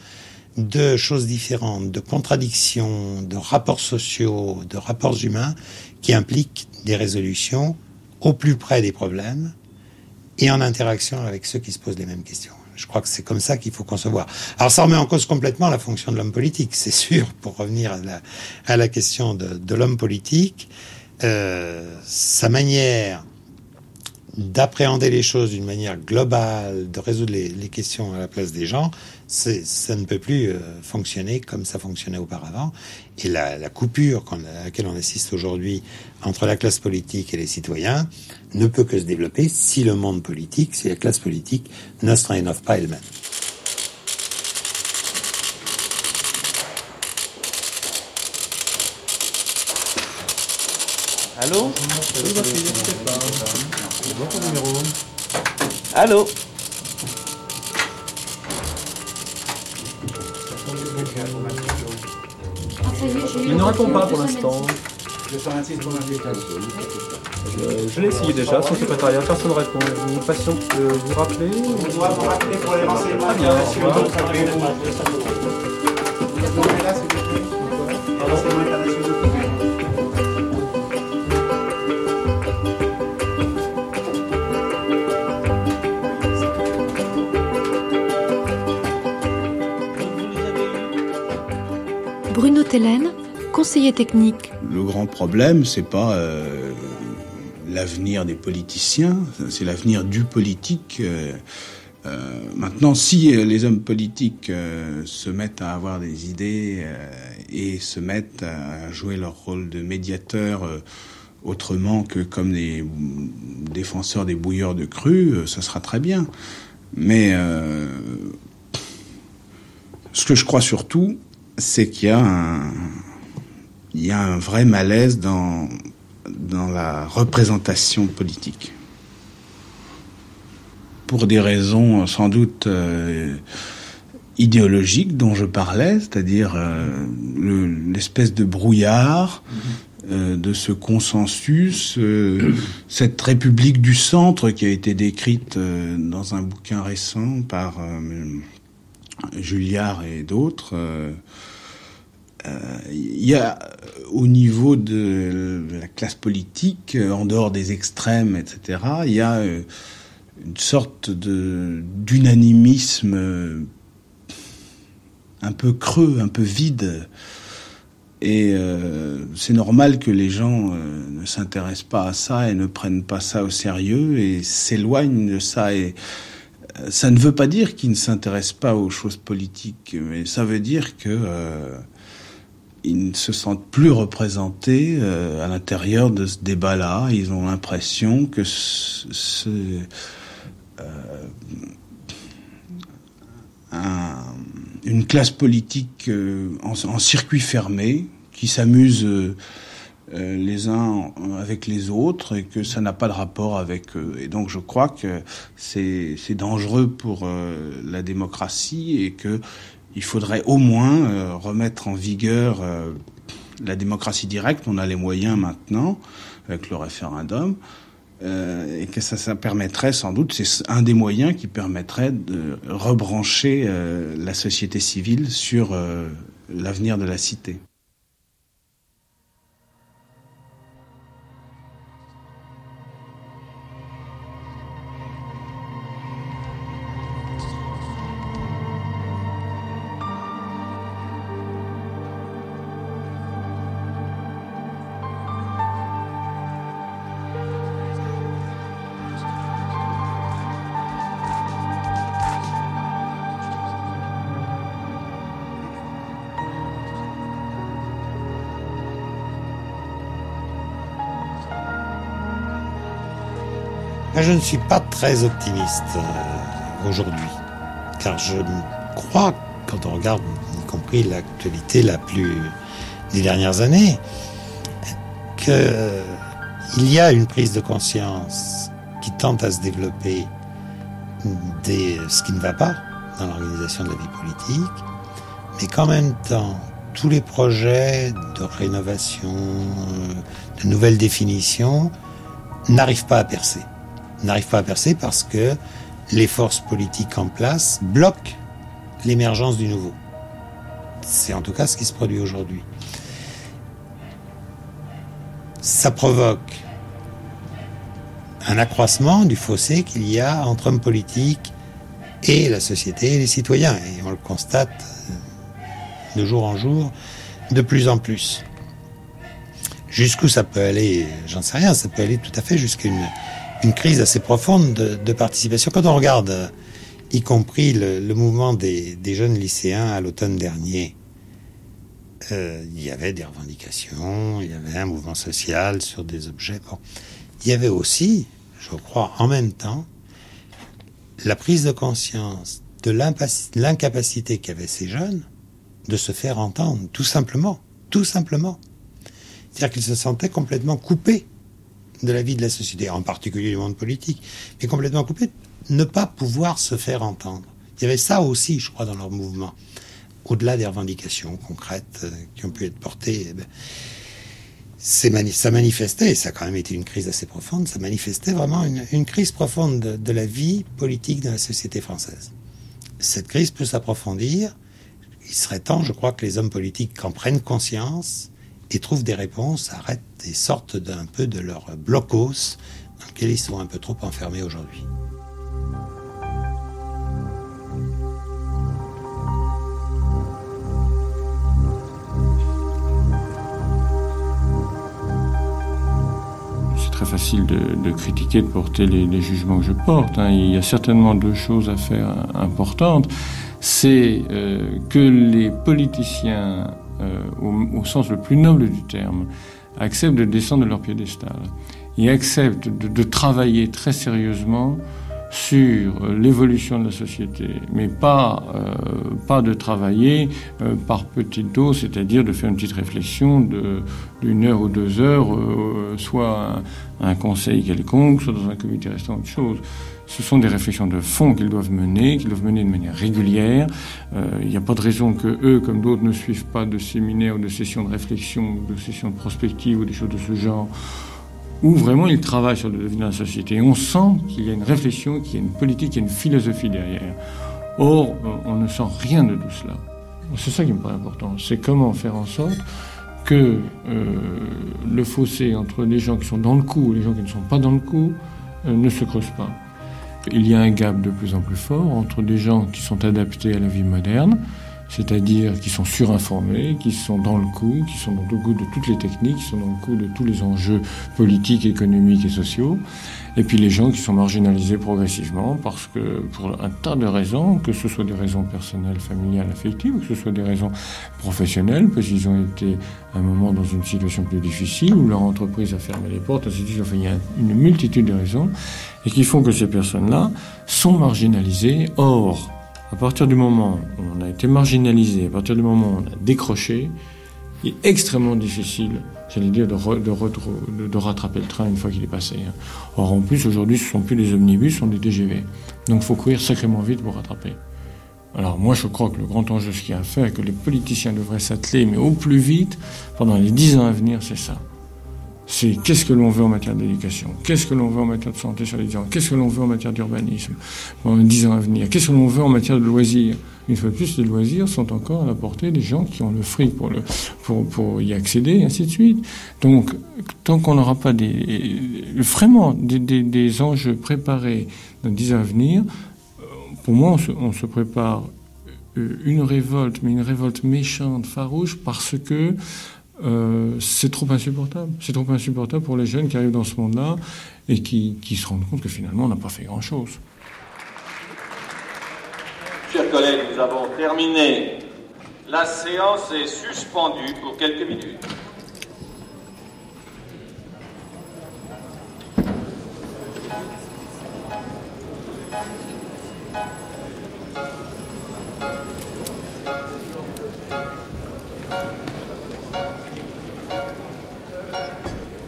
de choses différentes, de contradictions, de rapports sociaux, de rapports humains qui impliquent des résolutions au plus près des problèmes et en interaction avec ceux qui se posent les mêmes questions. Je crois que c'est comme ça qu'il faut concevoir. Alors ça remet en cause complètement la fonction de l'homme politique, c'est sûr, pour revenir à la, question de, l'homme politique. Euh, sa manière d'appréhender les choses d'une manière globale, de résoudre les, questions à la place des gens, ça ne peut plus euh, fonctionner comme ça fonctionnait auparavant. Et la, la coupure à laquelle on assiste aujourd'hui entre la classe politique et les citoyens ne peut que se développer si le monde politique, si la classe politique ne se rénove pas elle-même. Allô? Allô? Il ne répond pas pour l'instant. Euh, je l'ai essayé déjà, son secrétariat, personne ne répond. Une patiente peut vous rappeler On doit vous rappeler pour les renseignements. Très bien, Bruno Tellen, conseiller technique. Le grand problème, c'est pas euh, l'avenir des politiciens, c'est l'avenir du politique. Euh, euh, maintenant, si les hommes politiques se mettent à avoir des idées et se mettent à jouer leur rôle de médiateur autrement que comme des défenseurs des bouilleurs de cru, ça sera très bien. Mais ce que je crois surtout, c'est qu'il y a un, vrai malaise dans, la représentation politique. Pour des raisons sans doute euh, idéologiques dont je parlais, c'est-à-dire euh, l'espèce de brouillard, euh, de ce consensus, cette république du centre qui a été décrite dans un bouquin récent par Julliard et d'autres il y a au niveau de la classe politique, en dehors des extrêmes, etc., il y a euh, une sorte d'unanimisme euh, un peu creux, un peu vide. Et euh, c'est normal que les gens ne s'intéressent pas à ça et ne prennent pas ça au sérieux et s'éloignent de ça. Et ça ne veut pas dire qu'ils ne s'intéressent pas aux choses politiques, mais ça veut dire que ils ne se sentent plus représentés euh, à l'intérieur de ce débat-là. Ils ont l'impression que c'est euh, une classe politique euh, en, circuit fermé qui s'amuse les uns avec les autres et que ça n'a pas de rapport avec eux. Et donc je crois que c'est dangereux pour la démocratie et que il faudrait au moins euh, remettre en vigueur euh, la démocratie directe. On a les moyens maintenant avec le référendum. Euh, et que ça, ça permettrait sans doute, c'est un des moyens qui permettrait de rebrancher la société civile sur l'avenir de la cité. Je ne suis pas très optimiste euh, aujourd'hui, car je crois, quand on regarde y compris l'actualité la plus des dernières années, qu'il y a une prise de conscience qui tente à se développer de ce qui ne va pas dans l'organisation de la vie politique, mais qu'en même temps, tous les projets de rénovation, de nouvelles définitions, n'arrivent pas à percer n'arrive pas à percer parce que les forces politiques en place bloquent l'émergence du nouveau. C'est en tout cas ce qui se produit aujourd'hui. Ça provoque un accroissement du fossé qu'il y a entre hommes politiques et la société et les citoyens. Et on le constate de jour en jour de plus en plus. Jusqu'où ça peut aller, j'en sais rien, ça peut aller tout à fait jusqu'à une, une crise assez profonde de, participation. Quand on regarde, euh, y compris le, mouvement des, jeunes lycéens à l'automne dernier, euh, il y avait des revendications, il y avait un mouvement social sur des objets. Il y avait aussi, je crois, en même temps, la prise de conscience de l'incapacité qu'avaient ces jeunes de se faire entendre, tout simplement, tout simplement. C'est-à-dire qu'ils se sentaient complètement coupés de la vie de la société, en particulier du monde politique, mais complètement coupé, ne pas pouvoir se faire entendre. Il y avait ça aussi, je crois, dans leur mouvement. Au-delà des revendications concrètes euh, qui ont pu être portées, eh ben, ça manifestait, et ça a quand même été une crise assez profonde, ça manifestait vraiment une, crise profonde de, la vie politique de la société française. Cette crise peut s'approfondir. Il serait temps, je crois, que les hommes politiques en prennent conscience et trouvent des réponses, arrêtent et sortent d'un peu de leur blocos dans lequel ils sont un peu trop enfermés aujourd'hui. facile de, critiquer, de porter les, jugements que je porte. Hein. Il y a certainement deux choses à faire importantes. C'est euh, que les politiciens, euh, au, sens le plus noble du terme, acceptent de descendre de leur piédestal et acceptent de travailler très sérieusement sur l'évolution de la société, mais pas, euh, pas de travailler euh, par petites doses, c'est-à-dire de faire une petite réflexion d'une heure ou deux heures, euh, soit un, un, conseil quelconque, soit dans un comité restant autre chose. Ce sont des réflexions de fond qu'ils doivent mener, qu'ils doivent mener de manière régulière. Il n'y a pas de raison que eux, comme d'autres, ne suivent pas de séminaires ou de sessions de réflexion, de sessions de prospective ou des choses de ce genre où vraiment il travaille sur le devenir de la société. On sent qu'il y a une réflexion, qu'il y a une politique, qu'il y a une philosophie derrière. Or, euh, on ne sent rien de tout cela. C'est ça qui me paraît important. C'est comment faire en sorte que euh, le fossé entre les gens qui sont dans le coup et les gens qui ne sont pas dans le coup euh, ne se creuse pas. Il y a un gap de plus en plus fort entre des gens qui sont adaptés à la vie moderne, c'est-à-dire qui sont surinformés, qui sont dans le coup, qui sont dans le coup de toutes les techniques, qui sont dans le coup de tous les enjeux politiques, économiques et sociaux, et puis les gens qui sont marginalisés progressivement parce que pour un tas de raisons, que ce soit des raisons personnelles, familiales, affectives, que ce soit des raisons professionnelles, parce qu'ils ont été à un moment dans une situation plus difficile, où leur entreprise a fermé les portes, suite. Enfin, il y a une multitude de raisons, et qui font que ces personnes-là sont marginalisées. Or, à partir du moment où on a été marginalisé, à partir du moment où on a décroché, il est extrêmement difficile, j'allais dire, de, de, rattraper le train une fois qu'il est passé. Hein. Or, en plus, aujourd'hui, ce ne sont plus des omnibus, ce sont des TGV. Donc, il faut courir sacrément vite pour rattraper. Alors, moi, je crois que le grand enjeu, ce qu'il a à faire, et que les politiciens devraient s'atteler, mais au plus vite, pendant les dix ans à venir, c'est ça c'est qu'est-ce que l'on veut en matière d'éducation, qu'est-ce que l'on veut en matière de santé sur les gens, qu'est-ce que l'on veut en matière d'urbanisme en dix ans à venir, qu'est-ce que l'on veut en matière de loisirs? Une fois de plus, les loisirs sont encore à la portée des gens qui ont le fric pour, y accéder, et ainsi de suite. Donc, tant qu'on n'aura pas vraiment des, des, enjeux préparés dans dix ans à venir, pour moi, on se, prépare euh, une révolte, mais une révolte méchante, farouche, parce que euh, c'est trop insupportable. C'est trop insupportable pour les jeunes qui arrivent dans ce monde-là et qui, se rendent compte que finalement on n'a pas fait grand-chose. Collègues, nous avons terminé. La séance est suspendue pour quelques minutes.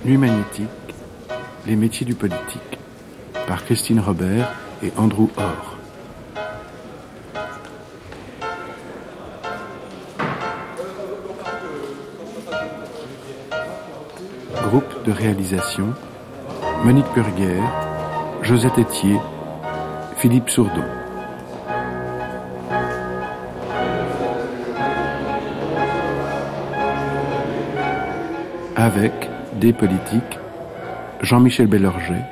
Nuit magnétique, les métiers du politique, par Christine Robert et Andrew Orr. Groupe de réalisation, Monique Burguer, Josette Etier, Philippe Sourdon. Avec des politiques, Jean-Michel Bellorget,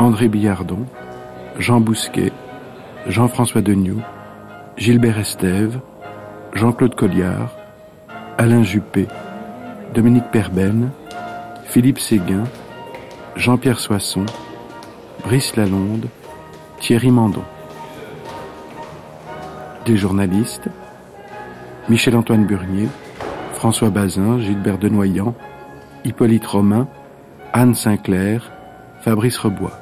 André Billardon, Jean Bousquet, Jean-François Degnoux, Gilbert Estève, Jean-Claude Colliard, Alain Juppé, Dominique Perben, Philippe Séguin, Jean-Pierre Soisson, Brice Lalonde, Thierry Mandon. Des journalistes, Michel-Antoine Burnier, François Bazin, Gilbert Denoyant, Hippolyte Romain, Anne Sinclair, Fabrice Rebois.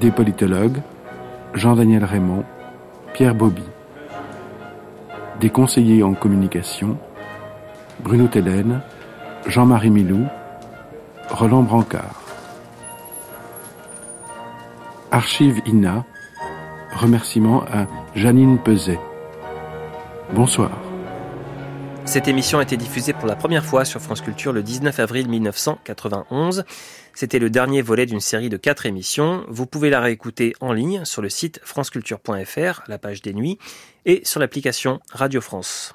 Des politologues, Jean-Daniel Raymond, Pierre Bobby. Des conseillers en communication, Bruno Tellen, Jean-Marie Milou, Roland Brancard. Archive INA, remerciements à Janine Peset. Bonsoir. Cette émission a été diffusée pour la première fois sur France Culture le 19 avril 1991. C'était le dernier volet d'une série de quatre émissions. Vous pouvez la réécouter en ligne sur le site franceculture.fr, la page des nuits, et sur l'application Radio France.